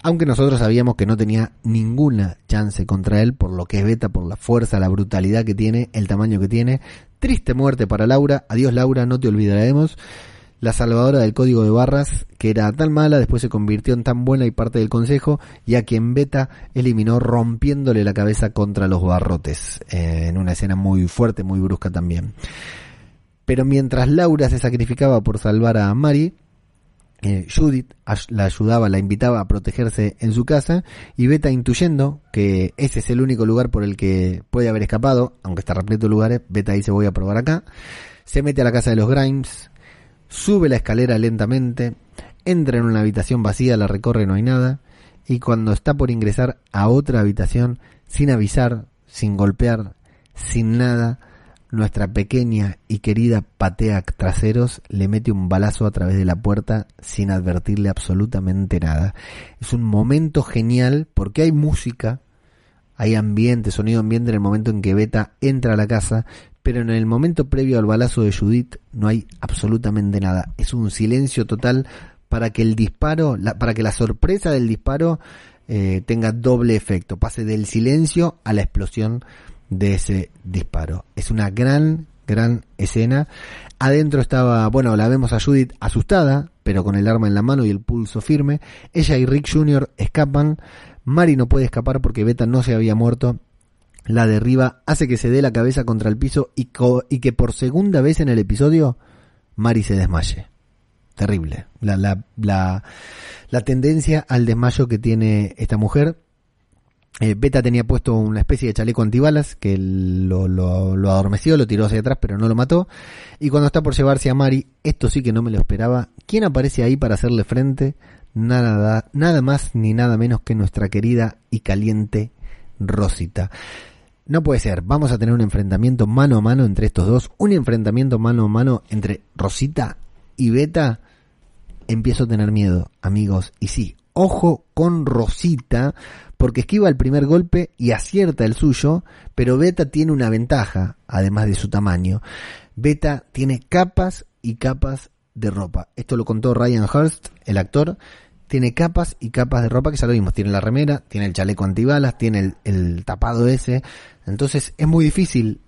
aunque nosotros sabíamos que no tenía ninguna chance contra él, por lo que es Beta, por la fuerza, la brutalidad que tiene, el tamaño que tiene. Triste muerte para Laura, adiós Laura, no te olvidaremos la salvadora del código de barras, que era tan mala, después se convirtió en tan buena y parte del consejo, y a quien Beta eliminó rompiéndole la cabeza contra los barrotes, en una escena muy fuerte, muy brusca también. Pero mientras Laura se sacrificaba por salvar a Mari, eh, Judith la ayudaba, la invitaba a protegerse en su casa y Beta intuyendo que ese es el único lugar por el que puede haber escapado, aunque está repleto de lugares, Beta dice voy a probar acá, se mete a la casa de los Grimes, sube la escalera lentamente, entra en una habitación vacía, la recorre, no hay nada, y cuando está por ingresar a otra habitación, sin avisar, sin golpear, sin nada, nuestra pequeña y querida patea traseros le mete un balazo a través de la puerta sin advertirle absolutamente nada. Es un momento genial porque hay música, hay ambiente, sonido ambiente en el momento en que Beta entra a la casa, pero en el momento previo al balazo de Judith no hay absolutamente nada. Es un silencio total para que el disparo, para que la sorpresa del disparo eh, tenga doble efecto, pase del silencio a la explosión de ese disparo. Es una gran, gran escena. Adentro estaba, bueno, la vemos a Judith asustada, pero con el arma en la mano y el pulso firme. Ella y Rick Jr. escapan. Mari no puede escapar porque Beta no se había muerto la derriba, hace que se dé la cabeza contra el piso y, y que por segunda vez en el episodio Mari se desmaye. Terrible. La, la, la, la tendencia al desmayo que tiene esta mujer. Eh, Beta tenía puesto una especie de chaleco antibalas que lo, lo, adormeció, lo tiró hacia atrás, pero no lo mató. Y cuando está por llevarse a Mari, esto sí que no me lo esperaba. ¿Quién aparece ahí para hacerle frente? Nada, nada más ni nada menos que nuestra querida y caliente Rosita. No puede ser, vamos a tener un enfrentamiento mano a mano entre estos dos, un enfrentamiento mano a mano entre Rosita y Beta. Empiezo a tener miedo, amigos, y sí, Ojo con Rosita, porque esquiva el primer golpe y acierta el suyo, pero Beta tiene una ventaja, además de su tamaño. Beta tiene capas y capas de ropa. Esto lo contó Ryan Hurst, el actor. Tiene capas y capas de ropa que ya lo vimos. Tiene la remera, tiene el chaleco antibalas, tiene el, el tapado ese. Entonces es muy difícil.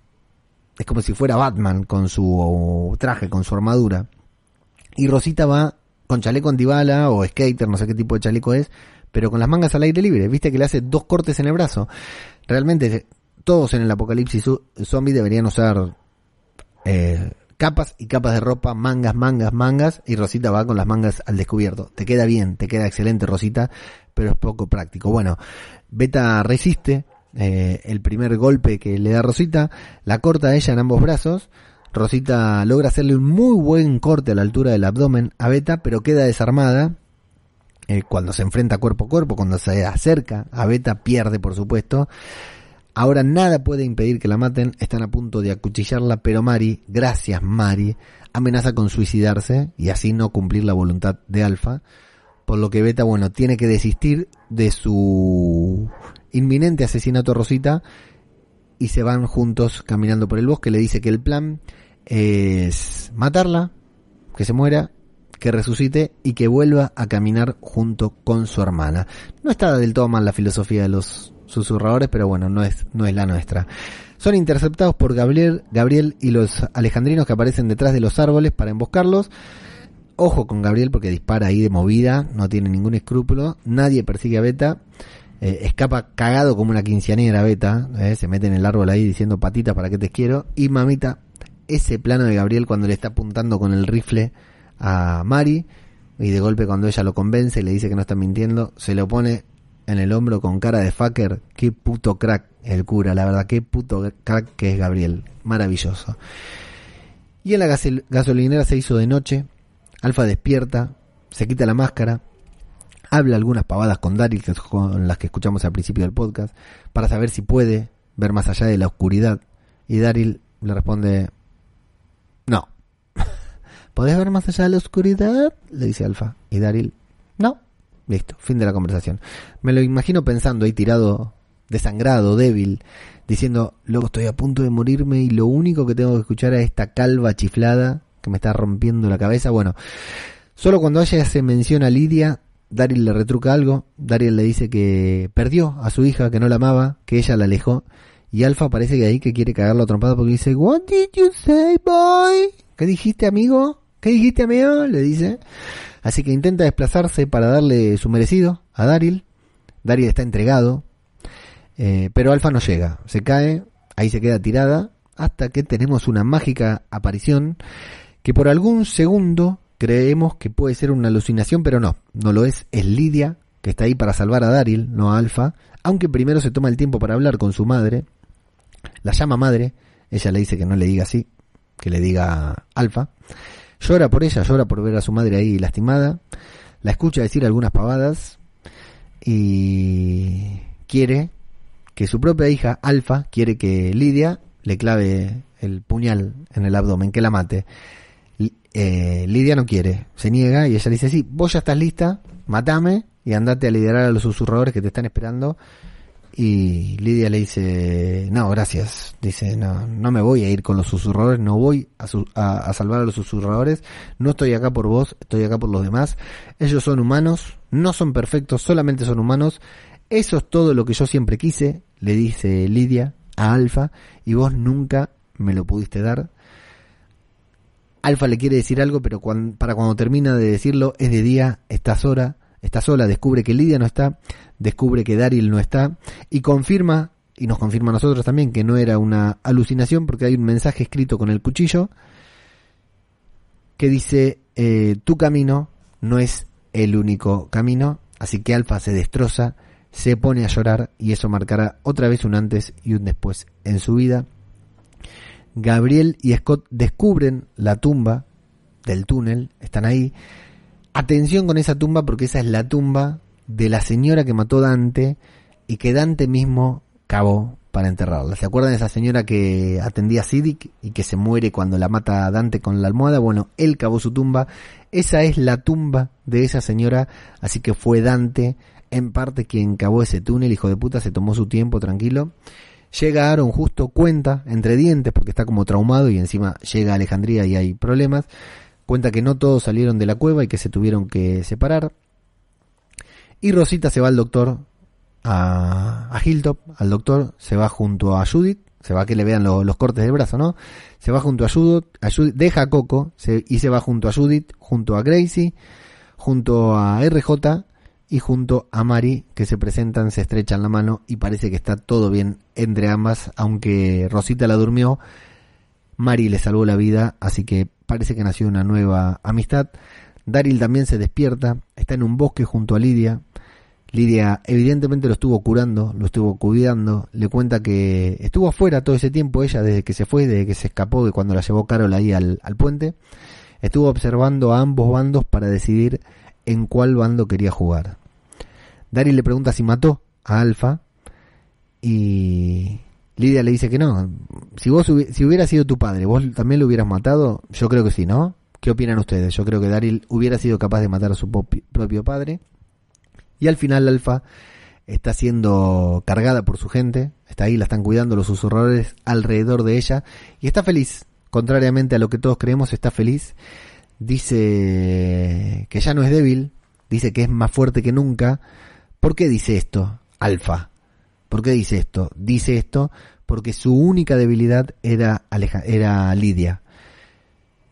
Es como si fuera Batman con su traje, con su armadura. Y Rosita va con chaleco antibala o skater, no sé qué tipo de chaleco es, pero con las mangas al aire libre. Viste que le hace dos cortes en el brazo. Realmente todos en el apocalipsis zombie deberían usar eh, capas y capas de ropa, mangas, mangas, mangas, y Rosita va con las mangas al descubierto. Te queda bien, te queda excelente Rosita, pero es poco práctico. Bueno, Beta resiste eh, el primer golpe que le da Rosita, la corta a ella en ambos brazos, Rosita logra hacerle un muy buen corte a la altura del abdomen a Beta, pero queda desarmada. Eh, cuando se enfrenta cuerpo a cuerpo, cuando se acerca a Beta, pierde por supuesto. Ahora nada puede impedir que la maten, están a punto de acuchillarla, pero Mari, gracias Mari, amenaza con suicidarse y así no cumplir la voluntad de Alfa, por lo que Beta, bueno, tiene que desistir de su inminente asesinato a Rosita y se van juntos caminando por el bosque, le dice que el plan es matarla, que se muera, que resucite y que vuelva a caminar junto con su hermana. No está del todo mal la filosofía de los susurradores, pero bueno, no es, no es la nuestra. Son interceptados por Gabriel, Gabriel y los alejandrinos que aparecen detrás de los árboles para emboscarlos. Ojo con Gabriel porque dispara ahí de movida, no tiene ningún escrúpulo. Nadie persigue a Beta. Eh, escapa cagado como una quinceañera Beta. Eh, se mete en el árbol ahí diciendo patita para que te quiero. Y mamita, ese plano de Gabriel cuando le está apuntando con el rifle a Mari. Y de golpe cuando ella lo convence y le dice que no está mintiendo, se lo pone en el hombro con cara de fucker. Qué puto crack el cura, la verdad, qué puto crack que es Gabriel. Maravilloso. Y en la gasolinera se hizo de noche. Alfa despierta, se quita la máscara, habla algunas pavadas con Daryl, con las que escuchamos al principio del podcast, para saber si puede ver más allá de la oscuridad. Y Daryl le responde. ¿Podés ver más allá de la oscuridad? Le dice Alfa. Y Daryl, no. Listo, fin de la conversación. Me lo imagino pensando ahí tirado, desangrado, débil, diciendo, luego estoy a punto de morirme y lo único que tengo que escuchar es esta calva chiflada que me está rompiendo la cabeza. Bueno, solo cuando ella se menciona a Lidia, Daryl le retruca algo. Daryl le dice que perdió a su hija, que no la amaba, que ella la alejó. Y Alfa parece que ahí que quiere cagarlo a trompada porque dice, What did you say, boy? ¿Qué dijiste, amigo? ¿Qué dijiste, amigo? Le dice. Así que intenta desplazarse para darle su merecido a Daryl. Daryl está entregado, eh, pero Alfa no llega. Se cae, ahí se queda tirada, hasta que tenemos una mágica aparición que por algún segundo creemos que puede ser una alucinación, pero no, no lo es. Es Lidia, que está ahí para salvar a Daryl, no a Alfa, aunque primero se toma el tiempo para hablar con su madre. La llama madre, ella le dice que no le diga así, que le diga Alfa. Llora por ella, llora por ver a su madre ahí lastimada. La escucha decir algunas pavadas y quiere que su propia hija, Alfa, quiere que Lidia le clave el puñal en el abdomen, que la mate. Eh, Lidia no quiere, se niega y ella dice, sí, vos ya estás lista, matame y andate a liderar a los susurradores que te están esperando y Lidia le dice, no, gracias. Dice, no, no me voy a ir con los susurradores, no voy a, a, salvar a los susurradores, no estoy acá por vos, estoy acá por los demás. Ellos son humanos, no son perfectos, solamente son humanos. Eso es todo lo que yo siempre quise, le dice Lidia a Alfa, y vos nunca me lo pudiste dar. Alfa le quiere decir algo, pero para cuando termina de decirlo es de día, está sola, está sola, descubre que Lidia no está, descubre que Daryl no está y confirma, y nos confirma a nosotros también, que no era una alucinación porque hay un mensaje escrito con el cuchillo que dice, eh, tu camino no es el único camino, así que Alfa se destroza, se pone a llorar y eso marcará otra vez un antes y un después en su vida. Gabriel y Scott descubren la tumba del túnel, están ahí. Atención con esa tumba porque esa es la tumba de la señora que mató Dante y que Dante mismo cavó para enterrarla. ¿Se acuerdan de esa señora que atendía a Siddiq y que se muere cuando la mata Dante con la almohada? Bueno, él cavó su tumba. Esa es la tumba de esa señora, así que fue Dante en parte quien cavó ese túnel, hijo de puta, se tomó su tiempo tranquilo. Llega Aaron justo, cuenta, entre dientes, porque está como traumado y encima llega a Alejandría y hay problemas. Cuenta que no todos salieron de la cueva y que se tuvieron que separar. Y Rosita se va al doctor, a, a Hilltop, al doctor, se va junto a Judith, se va a que le vean los cortes del brazo, ¿no? Se va junto a Judith, a Judith deja a Coco y se va junto a Judith, junto a Gracie, junto a RJ y junto a Mari que se presentan, se estrechan la mano y parece que está todo bien entre ambas, aunque Rosita la durmió, Mari le salvó la vida, así que parece que nació una nueva amistad. Daryl también se despierta, está en un bosque junto a Lidia, Lidia evidentemente lo estuvo curando, lo estuvo cuidando, le cuenta que estuvo afuera todo ese tiempo ella desde que se fue, desde que se escapó de cuando la llevó Carol ahí al, puente, estuvo observando a ambos bandos para decidir en cuál bando quería jugar. Daryl le pregunta si mató a Alfa y Lidia le dice que no. Si vos si hubiera sido tu padre, vos también lo hubieras matado, yo creo que sí, ¿no? ¿Qué opinan ustedes? Yo creo que Daryl hubiera sido capaz de matar a su propio padre. Y al final Alfa está siendo cargada por su gente, está ahí, la están cuidando los susurradores alrededor de ella y está feliz, contrariamente a lo que todos creemos, está feliz. Dice que ya no es débil, dice que es más fuerte que nunca. ¿Por qué dice esto, Alfa? ¿Por qué dice esto? Dice esto porque su única debilidad era, era Lidia.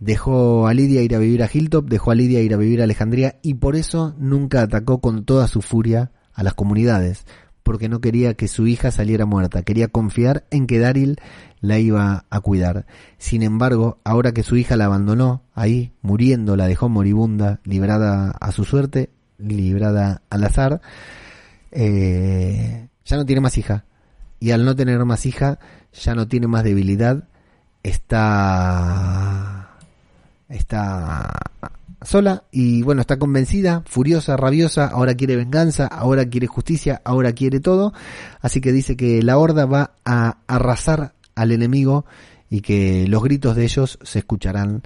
Dejó a Lidia ir a vivir a Hilltop, dejó a Lidia ir a vivir a Alejandría y por eso nunca atacó con toda su furia a las comunidades, porque no quería que su hija saliera muerta, quería confiar en que Daryl la iba a cuidar. Sin embargo, ahora que su hija la abandonó, ahí, muriendo, la dejó moribunda, librada a su suerte, librada al azar, eh, ya no tiene más hija. Y al no tener más hija, ya no tiene más debilidad, está está sola y bueno, está convencida, furiosa, rabiosa, ahora quiere venganza, ahora quiere justicia, ahora quiere todo, así que dice que la horda va a arrasar al enemigo y que los gritos de ellos se escucharán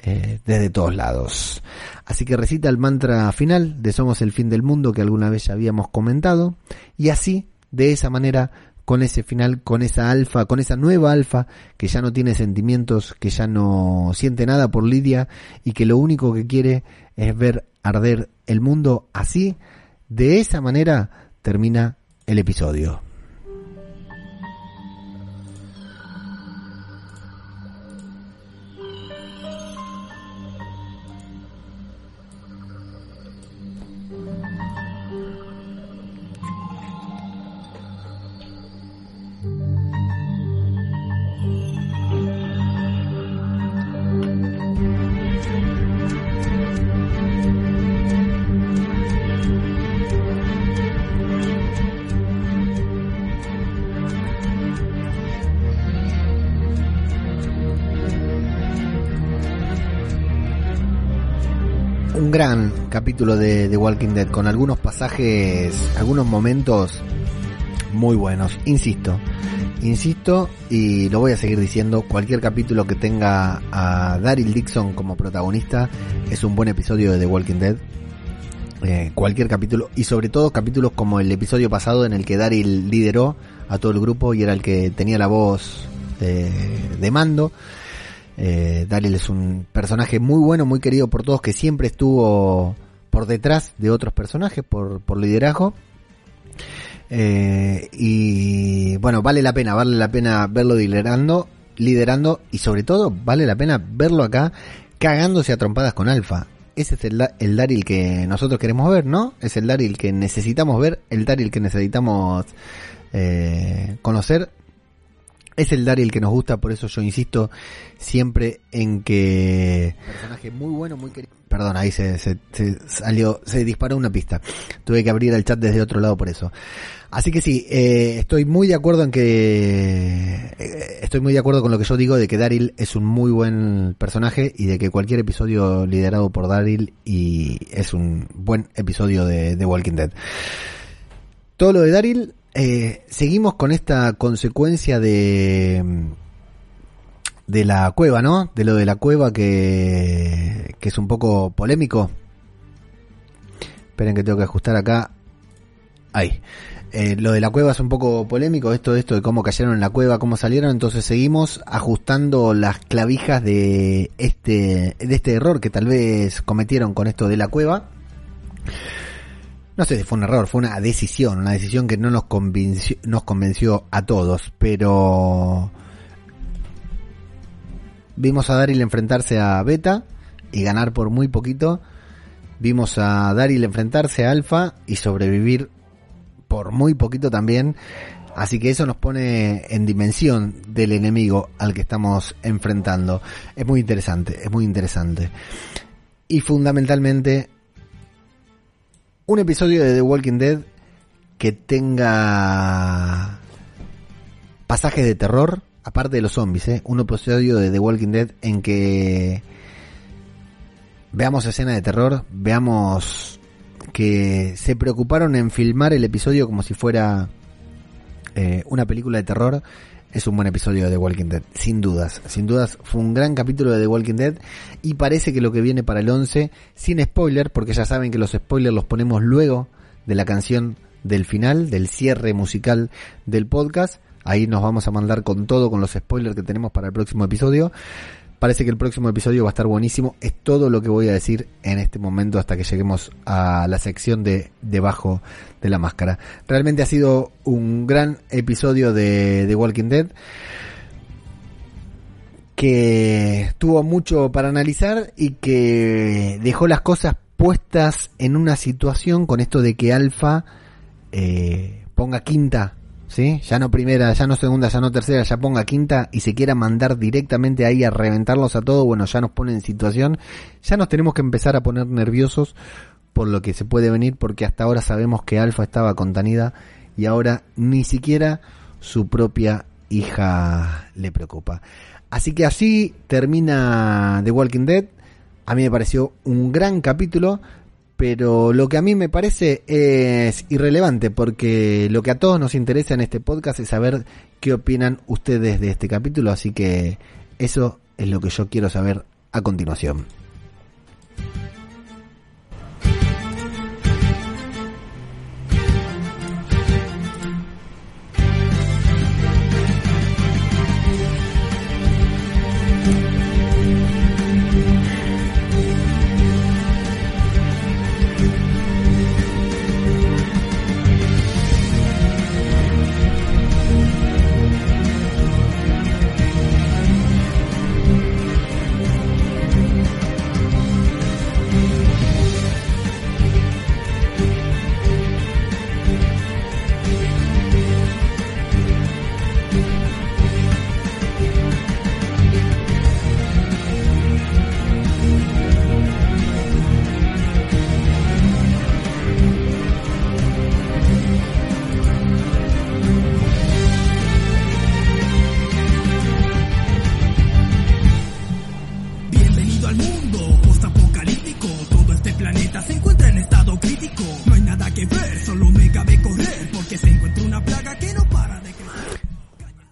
eh, desde todos lados. Así que recita el mantra final de Somos el fin del mundo que alguna vez ya habíamos comentado y así, de esa manera, con ese final, con esa alfa, con esa nueva alfa que ya no tiene sentimientos, que ya no siente nada por Lidia y que lo único que quiere es ver arder el mundo así. De esa manera termina el episodio. Capítulo de The Walking Dead con algunos pasajes, algunos momentos muy buenos. Insisto, insisto y lo voy a seguir diciendo, cualquier capítulo que tenga a Daryl Dixon como protagonista es un buen episodio de The Walking Dead. Eh, cualquier capítulo y sobre todo capítulos como el episodio pasado en el que Daryl lideró a todo el grupo y era el que tenía la voz de, de mando eh, Daryl es un personaje muy bueno, muy querido por todos, que siempre estuvo por detrás de otros personajes, por, por liderazgo. Eh, y bueno, vale la pena, vale la pena verlo liderando, liderando y sobre todo vale la pena verlo acá cagándose a trompadas con Alfa. Ese es el, el Daryl que nosotros queremos ver, ¿no? Es el Daryl que necesitamos ver, el Daryl que necesitamos eh, conocer es el Daryl que nos gusta, por eso yo insisto siempre en que... Personaje muy bueno, muy querido. Perdón, ahí se, salió, se disparó una pista. Tuve que abrir el chat desde otro lado por eso. Así que sí, eh, estoy muy de acuerdo en que eh, estoy muy de acuerdo con lo que yo digo de que Daryl es un muy buen personaje y de que cualquier episodio liderado por Daryl y es un buen episodio de, de Walking Dead. Todo lo de Daryl eh, seguimos con esta consecuencia de de la cueva, ¿no? De lo de la cueva que, que es un poco polémico. Esperen que tengo que ajustar acá. Ahí. Eh, lo de la cueva es un poco polémico, esto, esto de cómo cayeron en la cueva, cómo salieron, entonces seguimos ajustando las clavijas de este, de este error que tal vez cometieron con esto de la cueva. No sé si fue un error, fue una decisión, una decisión que no nos convenció, nos convenció a todos, pero vimos a Daryl enfrentarse a Beta y ganar por muy poquito. Vimos a Daryl enfrentarse a Alpha y sobrevivir por muy poquito también. Así que eso nos pone en dimensión del enemigo al que estamos enfrentando. Es muy interesante, es muy interesante. Y fundamentalmente, un episodio de The Walking Dead que tenga pasajes de terror, aparte de los zombies, ¿eh? un episodio de The Walking Dead en que veamos escena de terror, veamos que se preocuparon en filmar el episodio como si fuera eh, una película de terror, es un buen episodio de The Walking Dead, sin dudas, sin dudas fue un gran capítulo de The Walking Dead y parece que lo que viene para el 11, sin spoiler, porque ya saben que los spoilers los ponemos luego de la canción del final, del cierre musical del podcast, ahí nos vamos a mandar con todo, con los spoilers que tenemos para el próximo episodio, Parece que el próximo episodio va a estar buenísimo. Es todo lo que voy a decir en este momento hasta que lleguemos a la sección de debajo de la máscara. Realmente ha sido un gran episodio de Walking Dead que tuvo mucho para analizar y que dejó las cosas puestas en una situación con esto de que Alfa eh, ponga quinta ¿sí? Ya no primera, ya no segunda, ya no tercera, ya ponga quinta y se quiera mandar directamente ahí a reventarlos a todos, bueno, ya nos pone en situación, ya nos tenemos que empezar a poner nerviosos por lo que se puede venir, porque hasta ahora sabemos que Alfa estaba contenida y ahora ni siquiera su propia hija le preocupa. Así que así termina The Walking Dead. A mí me pareció un gran capítulo pero lo que a mí me parece es irrelevante porque lo que a todos nos interesa en este podcast es saber qué opinan ustedes de este capítulo, así que eso es lo que yo quiero saber a continuación.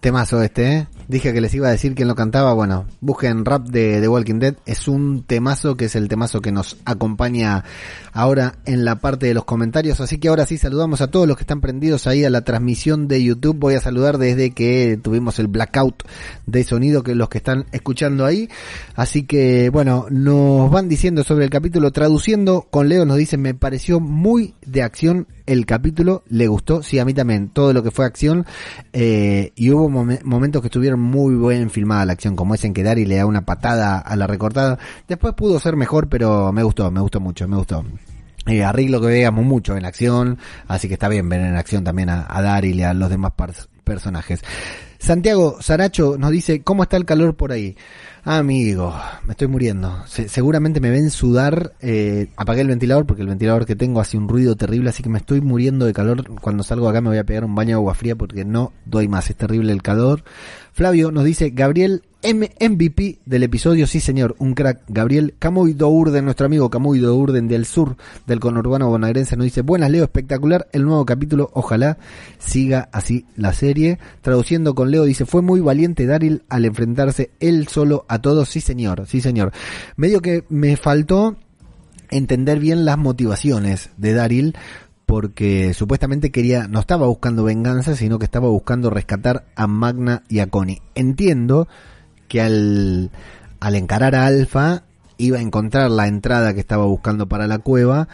Temazo este, ¿eh? Dije que les iba a decir quién lo cantaba. Bueno, busquen rap de The Walking Dead. Es un temazo que es el temazo que nos acompaña ahora en la parte de los comentarios. Así que ahora sí saludamos a todos los que están prendidos ahí a la transmisión de YouTube. Voy a saludar desde que tuvimos el blackout de sonido que los que están escuchando ahí. Así que bueno, nos van diciendo sobre el capítulo traduciendo con Leo nos dice me pareció muy de acción el capítulo, le gustó, sí, a mí también, todo lo que fue acción, eh, y hubo momentos que estuvieron muy bien filmada la acción, como es en que Dari le da una patada a la recortada. Después pudo ser mejor, pero me gustó, me gustó mucho, me gustó. Eh, arreglo que veíamos mucho en acción, así que está bien ver en acción también a, a y a los demás personajes. Santiago Saracho nos dice, ¿cómo está el calor por ahí? Amigo, me estoy muriendo. seguramente me ven sudar. Eh, apagué el ventilador porque el ventilador que tengo hace un ruido terrible, así que me estoy muriendo de calor. Cuando salgo acá me voy a pegar un baño de agua fría porque no doy más. Es terrible el calor. Flavio nos dice, Gabriel MVP del episodio, sí señor, un crack. Gabriel Camuy Dourden, nuestro amigo Camuy Dourden del sur del conurbano bonaerense, nos dice, buenas Leo, espectacular el nuevo capítulo, ojalá siga así la serie. Traduciendo con Leo, dice, fue muy valiente Daryl al enfrentarse él solo a todos, sí señor, sí señor. Medio que me faltó entender bien las motivaciones de Daryl porque supuestamente quería, no estaba buscando venganza, sino que estaba buscando rescatar a Magna y a Connie. Entiendo que al, al encarar a Alfa iba a encontrar la entrada que estaba buscando para la cueva.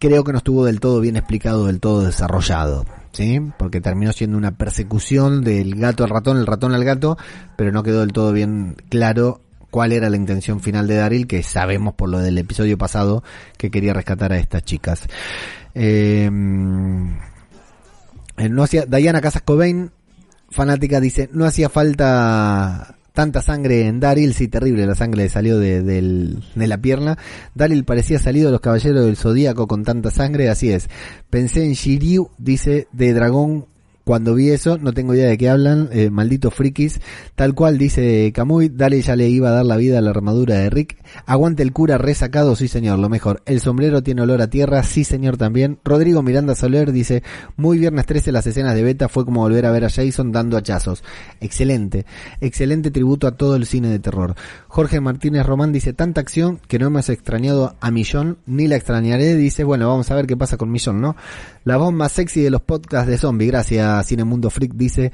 Creo que no estuvo del todo bien explicado, del todo desarrollado. ¿Sí? Porque terminó siendo una persecución del gato al ratón, el ratón al gato, pero no quedó del todo bien claro cuál era la intención final de Daryl, que sabemos por lo del episodio pasado que quería rescatar a estas chicas. Eh, no hacía, Diana Casas Cobain, fanática, dice, no hacía falta tanta sangre en Daryl, sí, terrible, la sangre le salió de, de la pierna. Daryl parecía salido de los caballeros del zodíaco con tanta sangre, así es. Pensé en Shiryu, dice, de dragón cuando vi eso, no tengo idea de qué hablan, eh, malditos frikis, tal cual dice Camuy, dale ya le iba a dar la vida a la armadura de Rick, aguante el cura resacado, sí señor, lo mejor, el sombrero tiene olor a tierra, sí señor también, Rodrigo Miranda Soler dice, muy viernes 13 las escenas de beta fue como volver a ver a Jason dando hachazos, excelente, excelente tributo a todo el cine de terror. Jorge Martínez Román dice, tanta acción que no hemos extrañado a Millón, ni la extrañaré, dice, bueno, vamos a ver qué pasa con Millón, ¿no? La voz más sexy de los podcasts de zombie, gracias Cine Mundo Freak dice,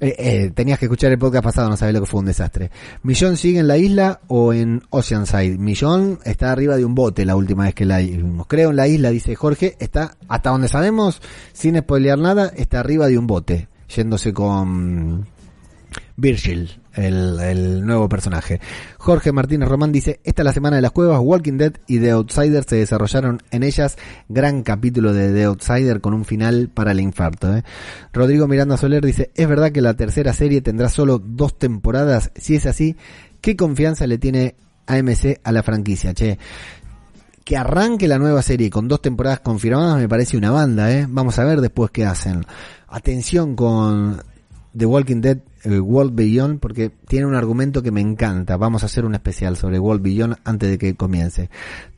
eh, eh, tenías que escuchar el podcast pasado, no sabes lo que fue un desastre. Millón sigue en la isla o en Oceanside. Millón está arriba de un bote la última vez que la vimos. Creo en la isla, dice Jorge, está, hasta donde sabemos, sin spoilear nada, está arriba de un bote, yéndose con Virgil, el, nuevo personaje. Jorge Martínez Román dice, esta es la semana de las cuevas, Walking Dead y The Outsider se desarrollaron en ellas. Gran capítulo de The Outsider con un final para el infarto. ¿eh? Rodrigo Miranda Soler dice, es verdad que la tercera serie tendrá solo dos temporadas. Si es así, ¿qué confianza le tiene AMC a la franquicia? Che, que arranque la nueva serie con dos temporadas confirmadas me parece una banda, ¿eh? Vamos a ver después qué hacen. Atención con The Walking Dead World Beyond porque tiene un argumento que me encanta. Vamos a hacer un especial sobre World Beyond antes de que comience.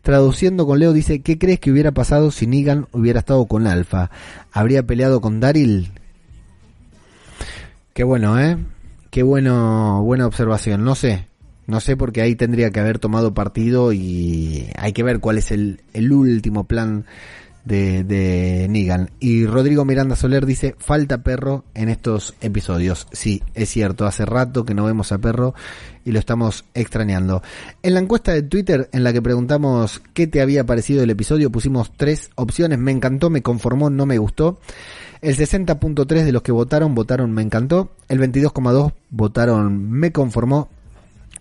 Traduciendo con Leo dice, ¿qué crees que hubiera pasado si Negan hubiera estado con Alpha? ¿Habría peleado con Daryl? Qué bueno, ¿eh? Qué bueno, buena observación. No sé, no sé porque ahí tendría que haber tomado partido y hay que ver cuál es el, el último plan de, de Negan. Y Rodrigo Miranda Soler dice, falta perro en estos episodios. Sí, es cierto, hace rato que no vemos a perro y lo estamos extrañando. En la encuesta de Twitter en la que preguntamos qué te había parecido el episodio, pusimos tres opciones, me encantó, me conformó, no me gustó. El 60.3 de los que votaron votaron me encantó, el 22.2 votaron me conformó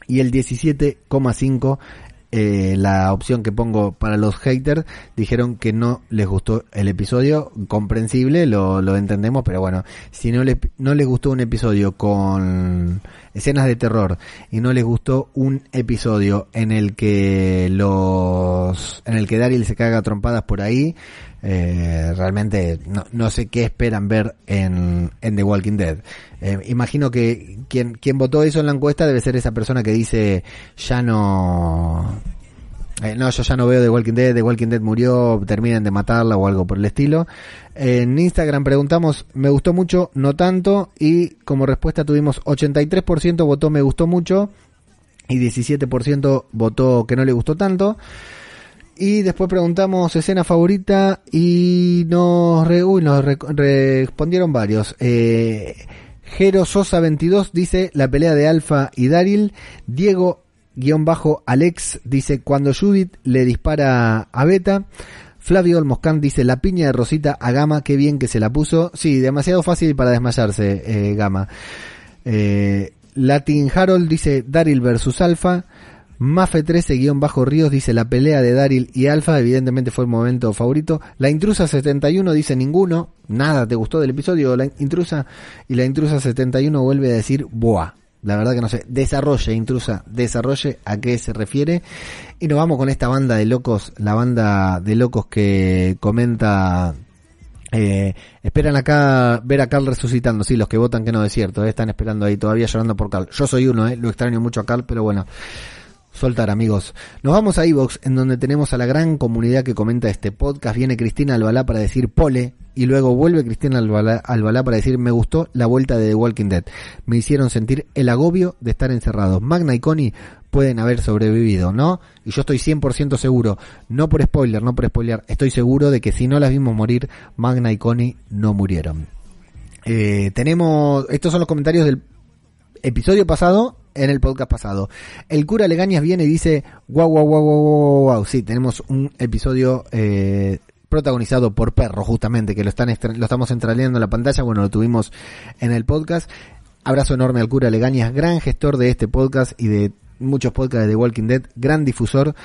y el 17,5 eh, la opción que pongo para los haters dijeron que no les gustó el episodio, comprensible, lo, lo entendemos, pero bueno, si no, le, no les gustó un episodio con escenas de terror y no les gustó un episodio en el que los en el que Daryl se caga trompadas por ahí eh, realmente no, no, sé qué esperan ver en, The Walking Dead. Eh, imagino que quien, quien votó eso en la encuesta debe ser esa persona que dice ya no... Eh, no, yo ya no veo The Walking Dead, The Walking Dead murió, terminen de matarla o algo por el estilo. En Instagram preguntamos, me gustó mucho, no tanto, y como respuesta tuvimos 83% votó me gustó mucho y 17% votó que no le gustó tanto. Y después preguntamos escena favorita y nos, nos respondieron varios. Eh, Jero Sosa 22 dice la pelea de Alfa y Daryl. Diego guion bajo Alex dice cuando Judith le dispara a Beta. Flavio Olmoscán dice la piña de Rosita a Gama, qué bien que se la puso. Sí, demasiado fácil para desmayarse, eh, Gama. Eh, Latin Harold dice Daryl versus Alfa. Mafe 13 guion bajo Ríos dice la pelea de Daryl y Alfa, evidentemente fue el momento favorito. La intrusa 71 dice ninguno, nada te gustó del episodio, la intrusa, y la intrusa 71 vuelve a decir boa. La verdad que no sé, desarrolle, intrusa, desarrolle a qué se refiere. Y nos vamos con esta banda de locos, la banda de locos que comenta eh, esperan acá ver a Carl resucitando, sí, los que votan que no es cierto, eh, están esperando ahí todavía llorando por Carl. Yo soy uno, eh, lo extraño mucho a Carl, pero bueno, soltar amigos. Nos vamos a Evox, en donde tenemos a la gran comunidad que comenta este podcast. Viene Cristina Albalá para decir pole, y luego vuelve Cristina Albalá, Albalá para decir me gustó la vuelta de The Walking Dead. Me hicieron sentir el agobio de estar encerrados. Magna y Connie pueden haber sobrevivido, ¿no? Y yo estoy 100% seguro, no por spoiler, no por spoiler, estoy seguro de que si no las vimos morir, Magna y Connie no murieron. Eh, tenemos, estos son los comentarios del episodio pasado en el podcast pasado. El cura Legañas viene y dice, guau, guau, guau, guau, guau, Sí, tenemos un episodio eh, protagonizado por Perro, justamente, que lo, están lo estamos entraleando en la pantalla. Bueno, lo tuvimos en el podcast. Abrazo enorme al cura Legañas, gran gestor de este podcast y de muchos podcasts de The Walking Dead, gran difusor.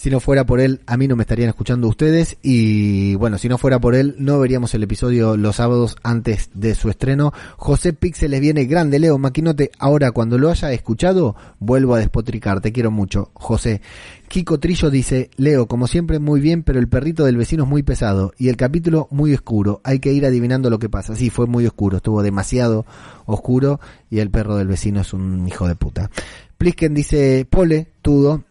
Si no fuera por él, a mí no me estarían escuchando ustedes. Y bueno, si no fuera por él, no veríamos el episodio los sábados antes de su estreno. José Píxeles viene grande, Leo Maquinote. Ahora, cuando lo haya escuchado, vuelvo a despotricar. Te quiero mucho, José. Kiko Trillo dice, Leo, como siempre, muy bien, pero el perrito del vecino es muy pesado. Y el capítulo muy oscuro. Hay que ir adivinando lo que pasa. Sí, fue muy oscuro. Estuvo demasiado oscuro. Y el perro del vecino es un hijo de puta. Plisken dice, Pole, Tudo,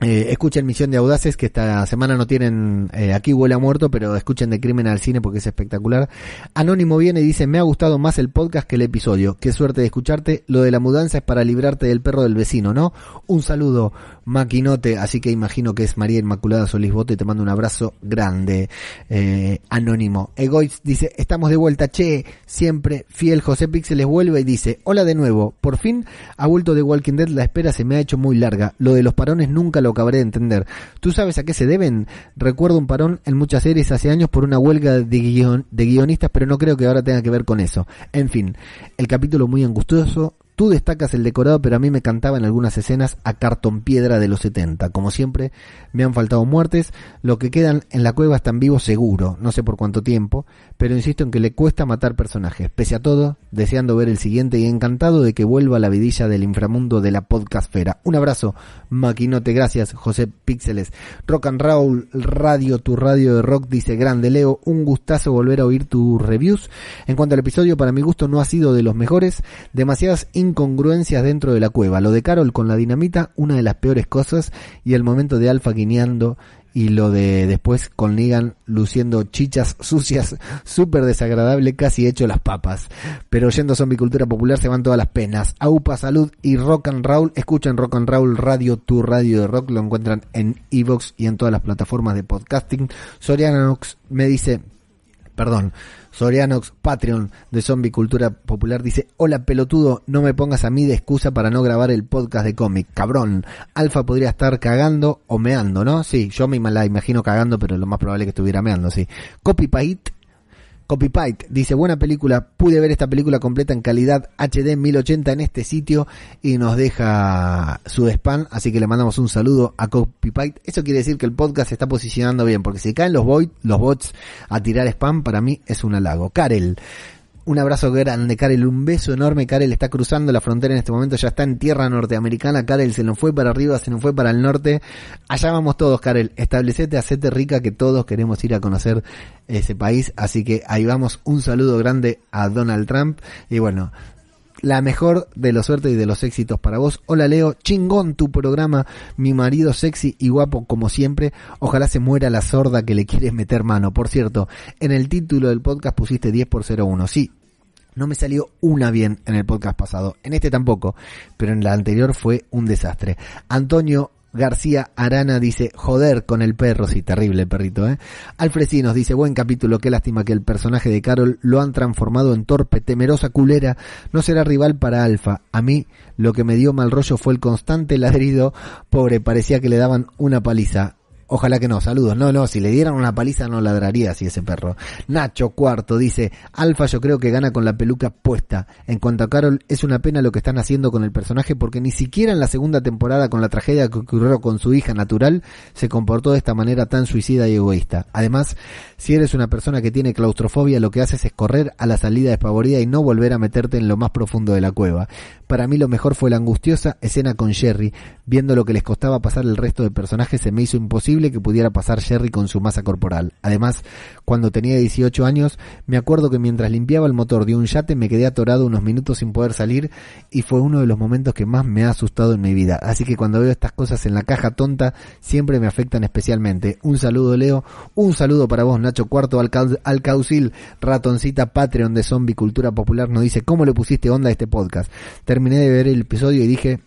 eh, escuchen Misión de Audaces, que esta semana no tienen, eh, aquí huele a muerto, pero escuchen de Crimen al Cine porque es espectacular. Anónimo viene y dice, me ha gustado más el podcast que el episodio. Qué suerte de escucharte. Lo de la mudanza es para librarte del perro del vecino, ¿no? Un saludo, maquinote, así que imagino que es María Inmaculada Solís Bote, te mando un abrazo grande. Eh, anónimo. Egoitz dice, estamos de vuelta, che, siempre fiel. José Pixel les vuelve y dice, hola de nuevo. Por fin ha vuelto de Walking Dead, la espera se me ha hecho muy larga. Lo de los parones nunca lo acabaré de entender. ¿Tú sabes a qué se deben? Recuerdo un parón en muchas series hace años por una huelga de, de guionistas, pero no creo que ahora tenga que ver con eso. En fin, el capítulo muy angustioso, Tú destacas el decorado, pero a mí me cantaba en algunas escenas a cartón piedra de los 70. Como siempre, me han faltado muertes. Lo que quedan en la cueva están vivos seguro, no sé por cuánto tiempo, pero insisto en que le cuesta matar personajes. Pese a todo, deseando ver el siguiente y encantado de que vuelva la vidilla del inframundo de la podcastfera. Un abrazo, maquinote, gracias, José Píxeles. Rock and Roll Radio, tu radio de rock, dice grande Leo. Un gustazo volver a oír tus reviews. En cuanto al episodio, para mi gusto no ha sido de los mejores. Demasiadas incongruencias dentro de la cueva. Lo de Carol con la dinamita, una de las peores cosas, y el momento de Alfa guineando y lo de después con Negan luciendo chichas sucias, súper desagradable, casi hecho las papas. Pero oyendo zombie cultura popular se van todas las penas. AUPA Salud y Rock and Roll, escuchen Rock and Roll Radio, tu radio de rock, lo encuentran en Evox y en todas las plataformas de podcasting. Sorianox me dice, perdón, Sorianox, Patreon de Zombie Cultura Popular, dice, hola pelotudo, no me pongas a mí de excusa para no grabar el podcast de cómic, cabrón. Alfa podría estar cagando o meando, ¿no? Sí, yo me la imagino cagando, pero lo más probable es que estuviera meando, sí. Copypite Copypite dice, buena película, pude ver esta película completa en calidad HD 1080 en este sitio y nos deja su spam, así que le mandamos un saludo a Copypite. Eso quiere decir que el podcast se está posicionando bien, porque si caen los, los bots a tirar spam, para mí es un halago. Karel un abrazo grande, Karel. Un beso enorme. Karel está cruzando la frontera en este momento. Ya está en tierra norteamericana. Karel se nos fue para arriba, se nos fue para el norte. Allá vamos todos, Karel. Establecete, hacete rica que todos queremos ir a conocer ese país. Así que ahí vamos. Un saludo grande a Donald Trump. Y bueno, la mejor de los suertes y de los éxitos para vos. Hola Leo, chingón tu programa, mi marido sexy y guapo como siempre. Ojalá se muera la sorda que le quieres meter mano. Por cierto, en el título del podcast pusiste 10 por 01. Sí, no me salió una bien en el podcast pasado. En este tampoco, pero en la anterior fue un desastre. Antonio García Arana dice, joder con el perro, sí, terrible perrito, ¿eh? Alfresinos dice, buen capítulo, qué lástima que el personaje de Carol lo han transformado en torpe, temerosa culera, no será rival para Alfa. A mí lo que me dio mal rollo fue el constante ladrido, pobre, parecía que le daban una paliza. Ojalá que no, saludos. No, no, si le dieran una paliza no ladraría así ese perro. Nacho Cuarto dice, Alfa yo creo que gana con la peluca puesta. En cuanto a Carol, es una pena lo que están haciendo con el personaje porque ni siquiera en la segunda temporada con la tragedia que ocurrió con su hija natural se comportó de esta manera tan suicida y egoísta. Además, si eres una persona que tiene claustrofobia, lo que haces es correr a la salida despavorida y no volver a meterte en lo más profundo de la cueva. Para mí lo mejor fue la angustiosa escena con Jerry. Viendo lo que les costaba pasar el resto de personajes, se me hizo imposible que pudiera pasar Jerry con su masa corporal. Además, cuando tenía 18 años, me acuerdo que mientras limpiaba el motor de un yate me quedé atorado unos minutos sin poder salir y fue uno de los momentos que más me ha asustado en mi vida. Así que cuando veo estas cosas en la caja tonta, siempre me afectan especialmente. Un saludo Leo, un saludo para vos Nacho Cuarto, al, al Caucil, ratoncita Patreon de Zombie Cultura Popular, nos dice, ¿cómo le pusiste onda a este podcast? terminé de ver el episodio y dije,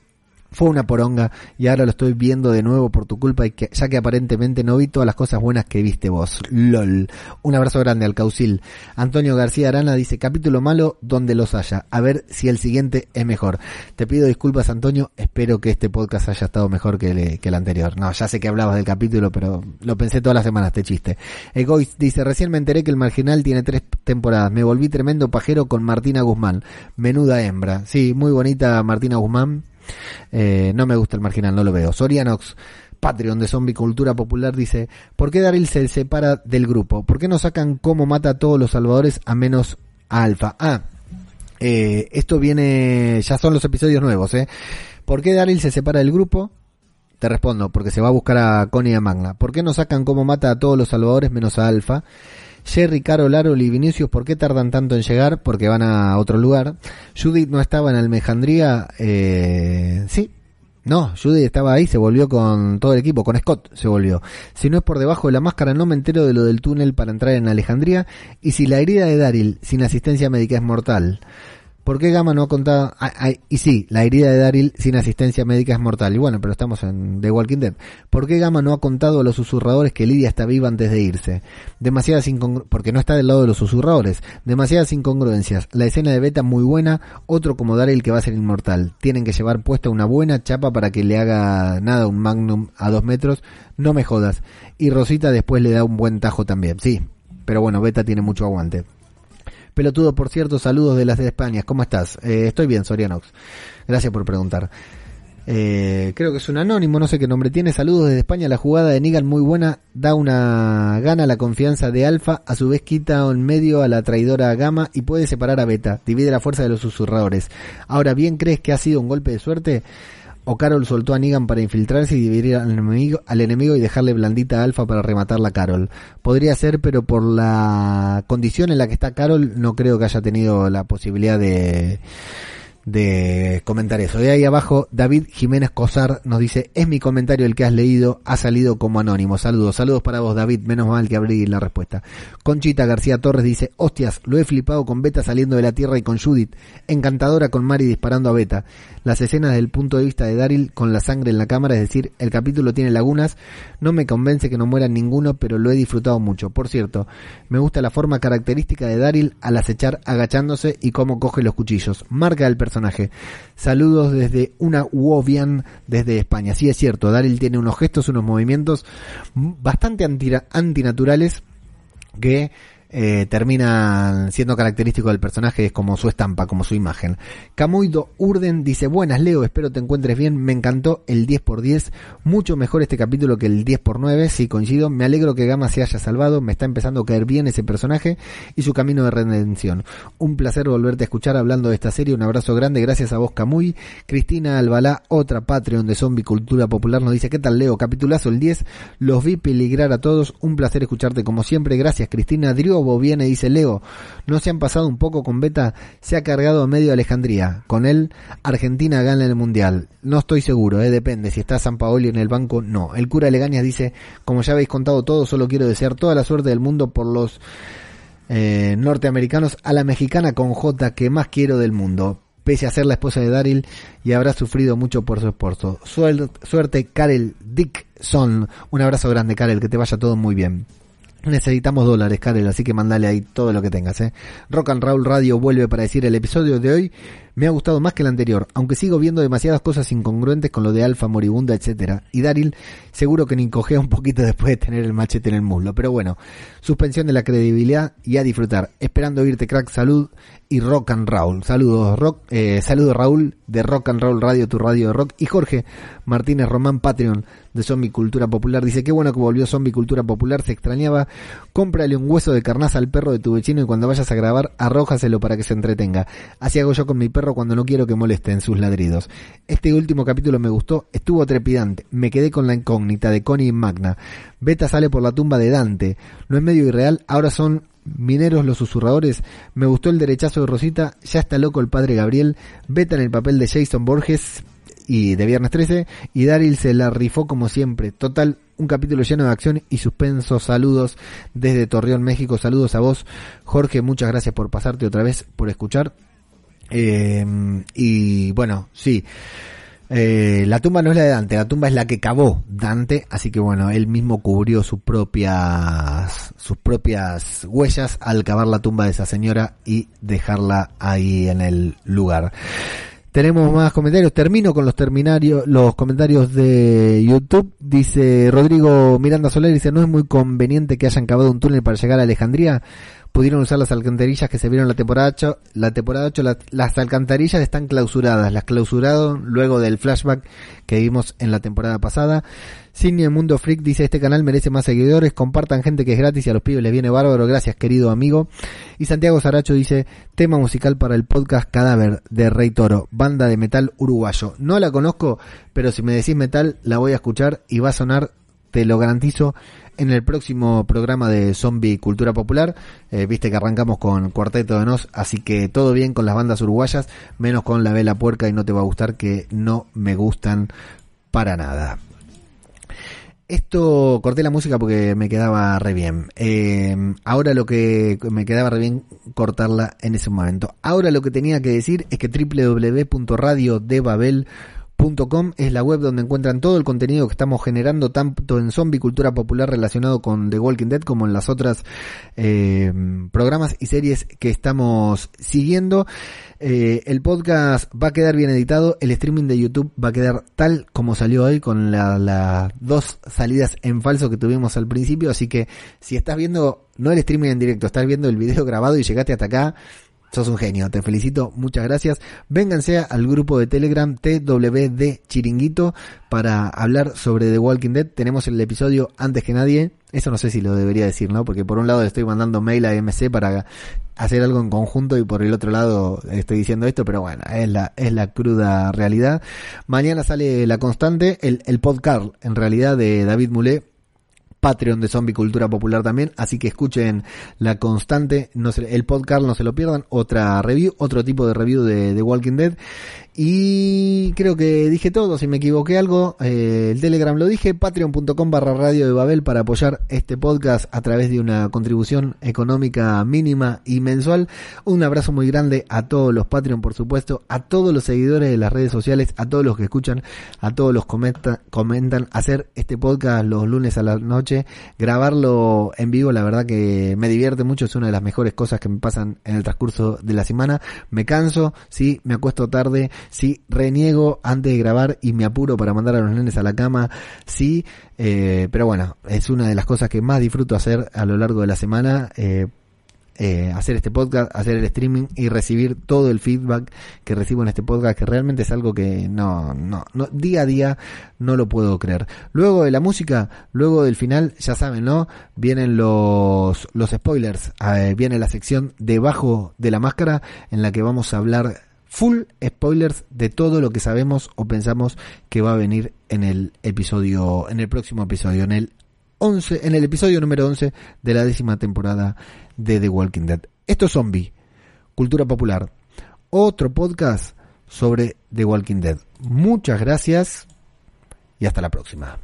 fue una poronga y ahora lo estoy viendo de nuevo por tu culpa y que, ya que aparentemente no vi todas las cosas buenas que viste vos. LOL. Un abrazo grande al Caucil. Antonio García Arana dice capítulo malo donde los haya. A ver si el siguiente es mejor. Te pido disculpas Antonio, espero que este podcast haya estado mejor que el, que el anterior. No, ya sé que hablabas del capítulo, pero lo pensé todas las semanas, este chiste. Egoist dice recién me enteré que el marginal tiene tres temporadas. Me volví tremendo pajero con Martina Guzmán. Menuda hembra. Sí, muy bonita Martina Guzmán eh, no me gusta el marginal, no lo veo. Sorianox, Patreon de Zombie Cultura Popular dice, ¿por qué Daryl se separa del grupo? ¿Por qué no sacan cómo mata a todos los salvadores a menos a Alfa? Ah, eh, esto viene, ya son los episodios nuevos, ¿eh? ¿Por qué Daryl se separa del grupo? Te respondo, porque se va a buscar a Connie y a Magna. ¿Por qué no sacan cómo mata a todos los salvadores menos a Alfa? Jerry, Carol, Arol y Vinicius, ¿por qué tardan tanto en llegar? Porque van a otro lugar. Judith no estaba en Almejandría, eh, sí. No, Judith estaba ahí, se volvió con todo el equipo, con Scott se volvió. Si no es por debajo de la máscara, no me entero de lo del túnel para entrar en Alejandría. Y si la herida de Daryl sin asistencia médica es mortal, ¿Por qué Gama no ha contado? y sí, la herida de Daryl sin asistencia médica es mortal. Y bueno, pero estamos en The Walking Dead. ¿Por qué Gama no ha contado a los susurradores que Lidia está viva antes de irse? Demasiadas incongruencias, porque no está del lado de los susurradores. Demasiadas incongruencias. La escena de Beta muy buena, otro como Daryl que va a ser inmortal. Tienen que llevar puesta una buena chapa para que le haga nada un Magnum a dos metros. No me jodas. Y Rosita después le da un buen tajo también. Sí, pero bueno, Beta tiene mucho aguante. Pelotudo, por cierto, saludos de las de España. ¿Cómo estás? Eh, estoy bien, Sorianox. Gracias por preguntar. Eh, creo que es un anónimo, no sé qué nombre tiene. Saludos desde España. La jugada de Nigan muy buena. Da una gana la confianza de Alfa. A su vez quita en medio a la traidora Gama y puede separar a Beta. Divide la fuerza de los susurradores. Ahora, ¿bien crees que ha sido un golpe de suerte? O Carol soltó a Negan para infiltrarse y dividir al enemigo, al enemigo y dejarle blandita a Alpha para rematarla a Carol. Podría ser, pero por la condición en la que está Carol, no creo que haya tenido la posibilidad de de comentar eso. De ahí abajo, David Jiménez Cosar nos dice, es mi comentario el que has leído, ha salido como anónimo. Saludos, saludos para vos David, menos mal que abrí la respuesta. Conchita García Torres dice, hostias, lo he flipado con Beta saliendo de la Tierra y con Judith, encantadora con Mari disparando a Beta. Las escenas del punto de vista de Daryl con la sangre en la cámara, es decir, el capítulo tiene lagunas, no me convence que no muera ninguno, pero lo he disfrutado mucho. Por cierto, me gusta la forma característica de Daryl al acechar agachándose y cómo coge los cuchillos. Marca el personaje. Saludos desde una Wovian desde España. Sí es cierto, Daryl tiene unos gestos, unos movimientos bastante antinaturales que eh, termina siendo característico del personaje, es como su estampa, como su imagen. Camuido Urden dice, buenas Leo, espero te encuentres bien, me encantó el 10x10, mucho mejor este capítulo que el 10x9, sí coincido, me alegro que Gama se haya salvado, me está empezando a caer bien ese personaje y su camino de redención. Un placer volverte a escuchar hablando de esta serie, un abrazo grande, gracias a vos Camuy. Cristina Albalá, otra Patreon de Zombie Cultura Popular, nos dice, ¿qué tal Leo? Capitulazo el 10, los vi peligrar a todos, un placer escucharte como siempre, gracias Cristina Viene dice, Leo, ¿no se han pasado un poco con Beta? Se ha cargado medio de Alejandría. Con él, Argentina gana el Mundial. No estoy seguro, eh, depende. Si está San Paoli en el banco, no. El cura Legañas dice, como ya habéis contado todo, solo quiero desear toda la suerte del mundo por los eh, norteamericanos a la mexicana con J que más quiero del mundo pese a ser la esposa de Daryl y habrá sufrido mucho por su esposo. Suerte, suerte Karel Dickson. Un abrazo grande, Karel, que te vaya todo muy bien. Necesitamos dólares, Karel, así que mandale ahí todo lo que tengas. ¿eh? Rock and Roll Radio vuelve para decir el episodio de hoy me ha gustado más que el anterior, aunque sigo viendo demasiadas cosas incongruentes con lo de Alfa, Moribunda, etcétera. Y Daryl seguro que ni cogea un poquito después de tener el machete en el muslo. Pero bueno, suspensión de la credibilidad y a disfrutar. Esperando oírte, crack, salud y rock and roll. Saludos, rock, eh, saludos Raúl de Rock and Roll Radio, tu radio de rock. Y Jorge Martínez Román Patreon de Zombie Cultura Popular. Dice, qué bueno que volvió Zombie Cultura Popular, se extrañaba. Cómprale un hueso de carnaza al perro de tu vecino y cuando vayas a grabar, arrójaselo para que se entretenga. Así hago yo con mi perro cuando no quiero que moleste en sus ladridos. Este último capítulo me gustó, estuvo trepidante. Me quedé con la incógnita de Connie y Magna. Beta sale por la tumba de Dante. No es medio irreal, ahora son Mineros los susurradores, me gustó el derechazo de Rosita, ya está loco el padre Gabriel, Beta en el papel de Jason Borges, y de Viernes 13 y Daryl se la rifó como siempre. Total, un capítulo lleno de acción y suspenso. Saludos desde Torreón, México. Saludos a vos, Jorge. Muchas gracias por pasarte otra vez, por escuchar. Eh, y bueno, sí. Eh, la tumba no es la de Dante, la tumba es la que cavó Dante, así que bueno, él mismo cubrió sus propias, sus propias huellas al cavar la tumba de esa señora y dejarla ahí en el lugar. Tenemos más comentarios. Termino con los terminarios, los comentarios de YouTube. Dice Rodrigo Miranda Soler, dice, no es muy conveniente que hayan cavado un túnel para llegar a Alejandría pudieron usar las alcantarillas que se vieron la temporada 8. La temporada 8 las alcantarillas están clausuradas, las clausuraron luego del flashback que vimos en la temporada pasada. Cine Mundo Freak dice este canal merece más seguidores, compartan gente que es gratis y a los pibes les viene bárbaro, gracias querido amigo. Y Santiago Saracho dice tema musical para el podcast Cadáver de Rey Toro, banda de metal uruguayo. No la conozco, pero si me decís metal la voy a escuchar y va a sonar, te lo garantizo, en el próximo programa de Zombie Cultura Popular. Eh, viste que arrancamos con Cuarteto de Nos, así que todo bien con las bandas uruguayas, menos con La Vela Puerca y no te va a gustar que no me gustan para nada. Esto corté la música porque me quedaba re bien. Eh, ahora lo que me quedaba re bien cortarla en ese momento. Ahora lo que tenía que decir es que www.radiodebabel.com es la web donde encuentran todo el contenido que estamos generando tanto en zombie cultura popular relacionado con The Walking Dead como en las otras eh, programas y series que estamos siguiendo. Eh, el podcast va a quedar bien editado, el streaming de YouTube va a quedar tal como salió hoy con las dos salidas en falso que tuvimos al principio, así que si estás viendo no el streaming en directo, estás viendo el video grabado y llegaste hasta acá, Sos un genio, te felicito, muchas gracias. Vénganse al grupo de Telegram TWD Chiringuito para hablar sobre The Walking Dead. Tenemos el episodio antes que nadie. Eso no sé si lo debería decir, ¿no? Porque por un lado le estoy mandando mail a MC para hacer algo en conjunto y por el otro lado estoy diciendo esto, pero bueno, es la, es la cruda realidad. Mañana sale La Constante, el, el podcast en realidad de David Moulet Patreon de Zombie Cultura Popular también, así que escuchen la constante, no se, el podcast no se lo pierdan, otra review, otro tipo de review de, de Walking Dead y creo que dije todo, si me equivoqué algo, eh, el Telegram lo dije, patreon.com barra radio de Babel para apoyar este podcast a través de una contribución económica mínima y mensual. Un abrazo muy grande a todos los Patreon, por supuesto, a todos los seguidores de las redes sociales, a todos los que escuchan, a todos los comenta, comentan, hacer este podcast los lunes a la noche, grabarlo en vivo, la verdad que me divierte mucho, es una de las mejores cosas que me pasan en el transcurso de la semana. Me canso, sí, me acuesto tarde, sí, reniego antes de grabar y me apuro para mandar a los nenes a la cama, sí, eh, pero bueno, es una de las cosas que más disfruto hacer a lo largo de la semana. Eh, eh, hacer este podcast, hacer el streaming y recibir todo el feedback que recibo en este podcast, que realmente es algo que no, no, no, día a día no lo puedo creer. Luego de la música, luego del final, ya saben, ¿no? Vienen los, los spoilers, viene la sección debajo de la máscara en la que vamos a hablar full spoilers de todo lo que sabemos o pensamos que va a venir en el episodio, en el próximo episodio, en el 11, en el episodio número 11 de la décima temporada de The Walking Dead. Esto es Zombie, Cultura Popular, otro podcast sobre The Walking Dead. Muchas gracias y hasta la próxima.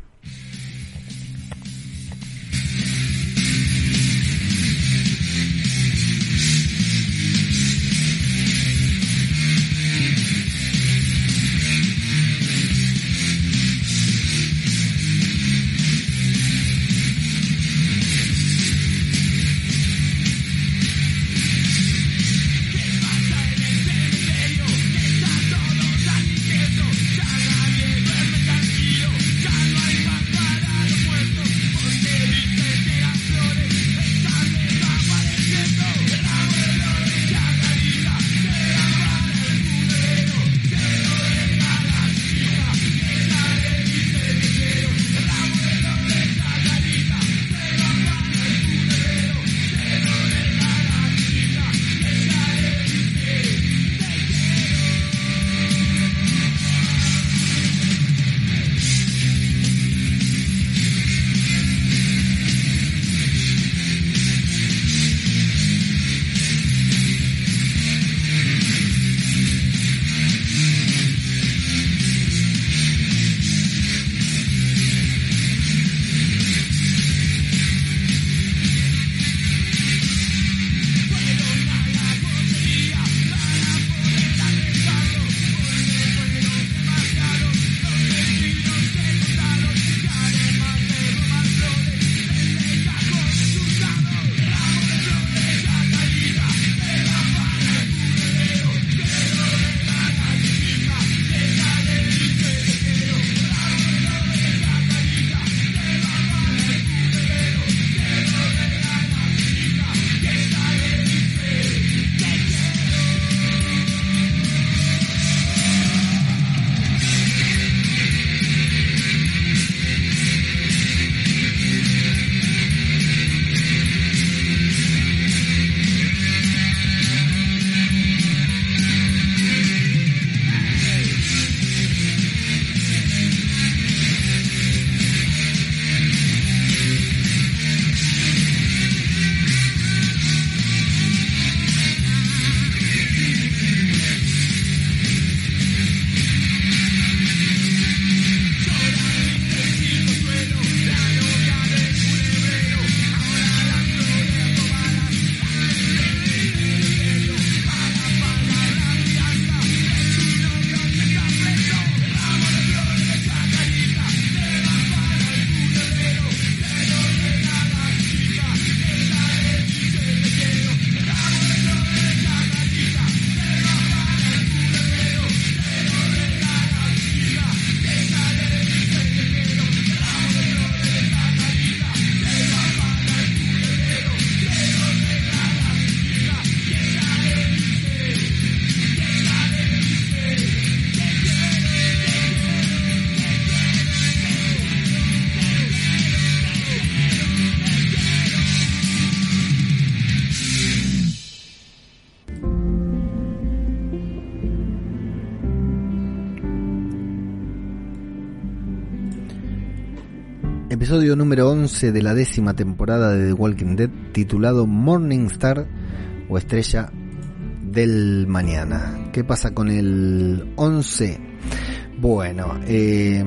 Episodio número 11 de la décima temporada de The Walking Dead titulado Morning Star o Estrella del Mañana. ¿Qué pasa con el 11? Bueno, eh,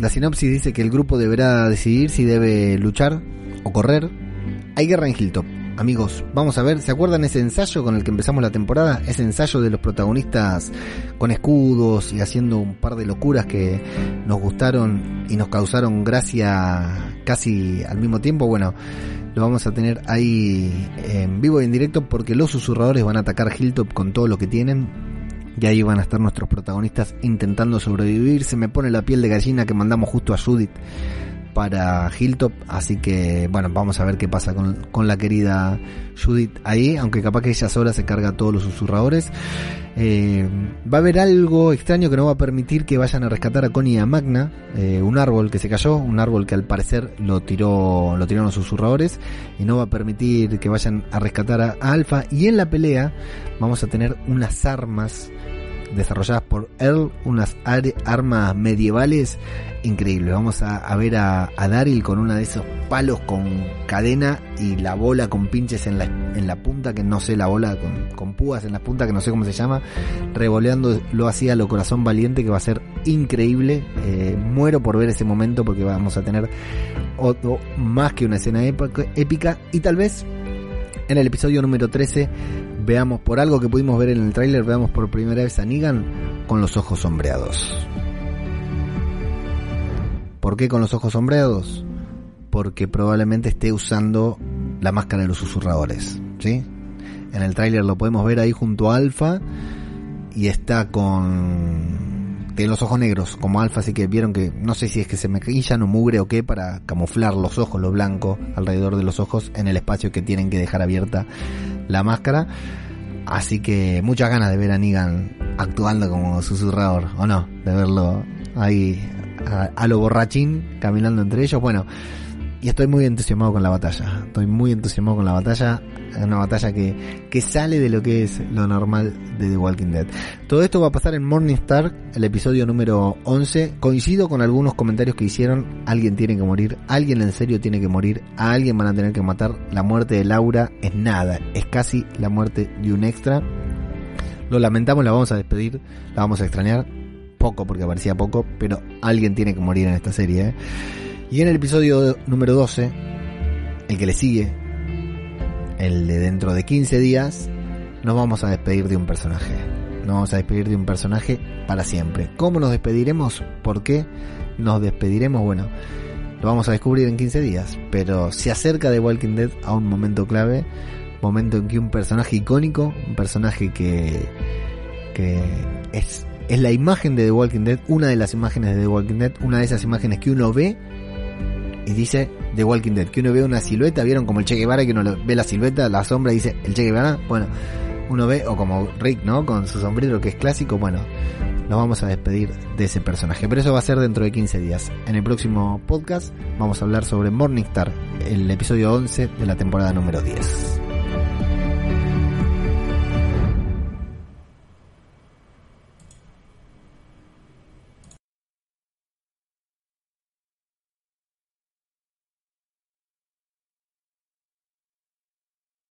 la sinopsis dice que el grupo deberá decidir si debe luchar o correr. Hay guerra en Hilltop amigos, vamos a ver, ¿se acuerdan ese ensayo con el que empezamos la temporada? Ese ensayo de los protagonistas con escudos y haciendo un par de locuras que nos gustaron y nos causaron gracia casi al mismo tiempo. Bueno, lo vamos a tener ahí en vivo y en directo porque los susurradores van a atacar Hilltop con todo lo que tienen. Y ahí van a estar nuestros protagonistas intentando sobrevivir. Se me pone la piel de gallina que mandamos justo a Judith para Hilltop, así que bueno, vamos a ver qué pasa con, la querida Judith ahí, aunque capaz que ella sola se carga a todos los susurradores. Eh, va a haber algo extraño que no va a permitir que vayan a rescatar a Connie y a Magna, eh, un árbol que se cayó, un árbol que al parecer lo tiró, lo tiraron los susurradores, y no va a permitir que vayan a rescatar a, a Alpha, y en la pelea vamos a tener unas armas desarrolladas por Earl, unas armas medievales increíbles. Vamos a, ver a, Daryl con uno de esos palos con cadena y la bola con pinches en la, en la punta, que no sé, la bola con, con púas en la punta, que no sé cómo se llama, revoleándolo así a lo corazón valiente, que va a ser increíble. Eh, muero por ver ese momento porque vamos a tener otro, más que una escena épica y tal vez en el episodio número 13 veamos por algo que pudimos ver en el tráiler, veamos por primera vez a Negan con los ojos sombreados. ¿Por qué con los ojos sombreados? Porque probablemente esté usando la máscara de los susurradores, ¿sí? En el tráiler lo podemos ver ahí junto a Alpha y está con tiene los ojos negros como Alpha, así que vieron que no sé si es que se me no mugre o qué para camuflar los ojos, lo blanco alrededor de los ojos en el espacio que tienen que dejar abierta la máscara. Así que muchas ganas de ver a Negan actuando como susurrador, o no, de verlo ahí a, a lo borrachín caminando entre ellos. Bueno, y estoy muy entusiasmado con la batalla. Estoy muy entusiasmado con la batalla. Una batalla que, que sale de lo que es lo normal de The Walking Dead. Todo esto va a pasar en Morningstar, el episodio número 11. Coincido con algunos comentarios que hicieron. Alguien tiene que morir. Alguien en serio tiene que morir. A alguien van a tener que matar. La muerte de Laura es nada. Es casi la muerte de un extra. Lo lamentamos, la vamos a despedir. La vamos a extrañar. Poco porque parecía poco. Pero alguien tiene que morir en esta serie. ¿eh? Y en el episodio número 12, el que le sigue, el de dentro de 15 días, nos vamos a despedir de un personaje. Nos vamos a despedir de un personaje para siempre. ¿Cómo nos despediremos? ¿Por qué nos despediremos? Bueno, lo vamos a descubrir en 15 días. Pero se acerca de Walking Dead a un momento clave. Momento en que un personaje icónico, un personaje que, que es, es la imagen de The Walking Dead, una de las imágenes de The Walking Dead, una de esas imágenes que uno ve y dice The Walking Dead, que uno ve una silueta, vieron como el Che Guevara que uno ve la silueta, la sombra y dice el Che Guevara, bueno, uno ve, o como Rick, ¿no? Con su sombrero que es clásico, bueno, nos vamos a despedir de ese personaje. Pero eso va a ser dentro de 15 días. En el próximo podcast vamos a hablar sobre Morningstar, el episodio 11 de la temporada número 10.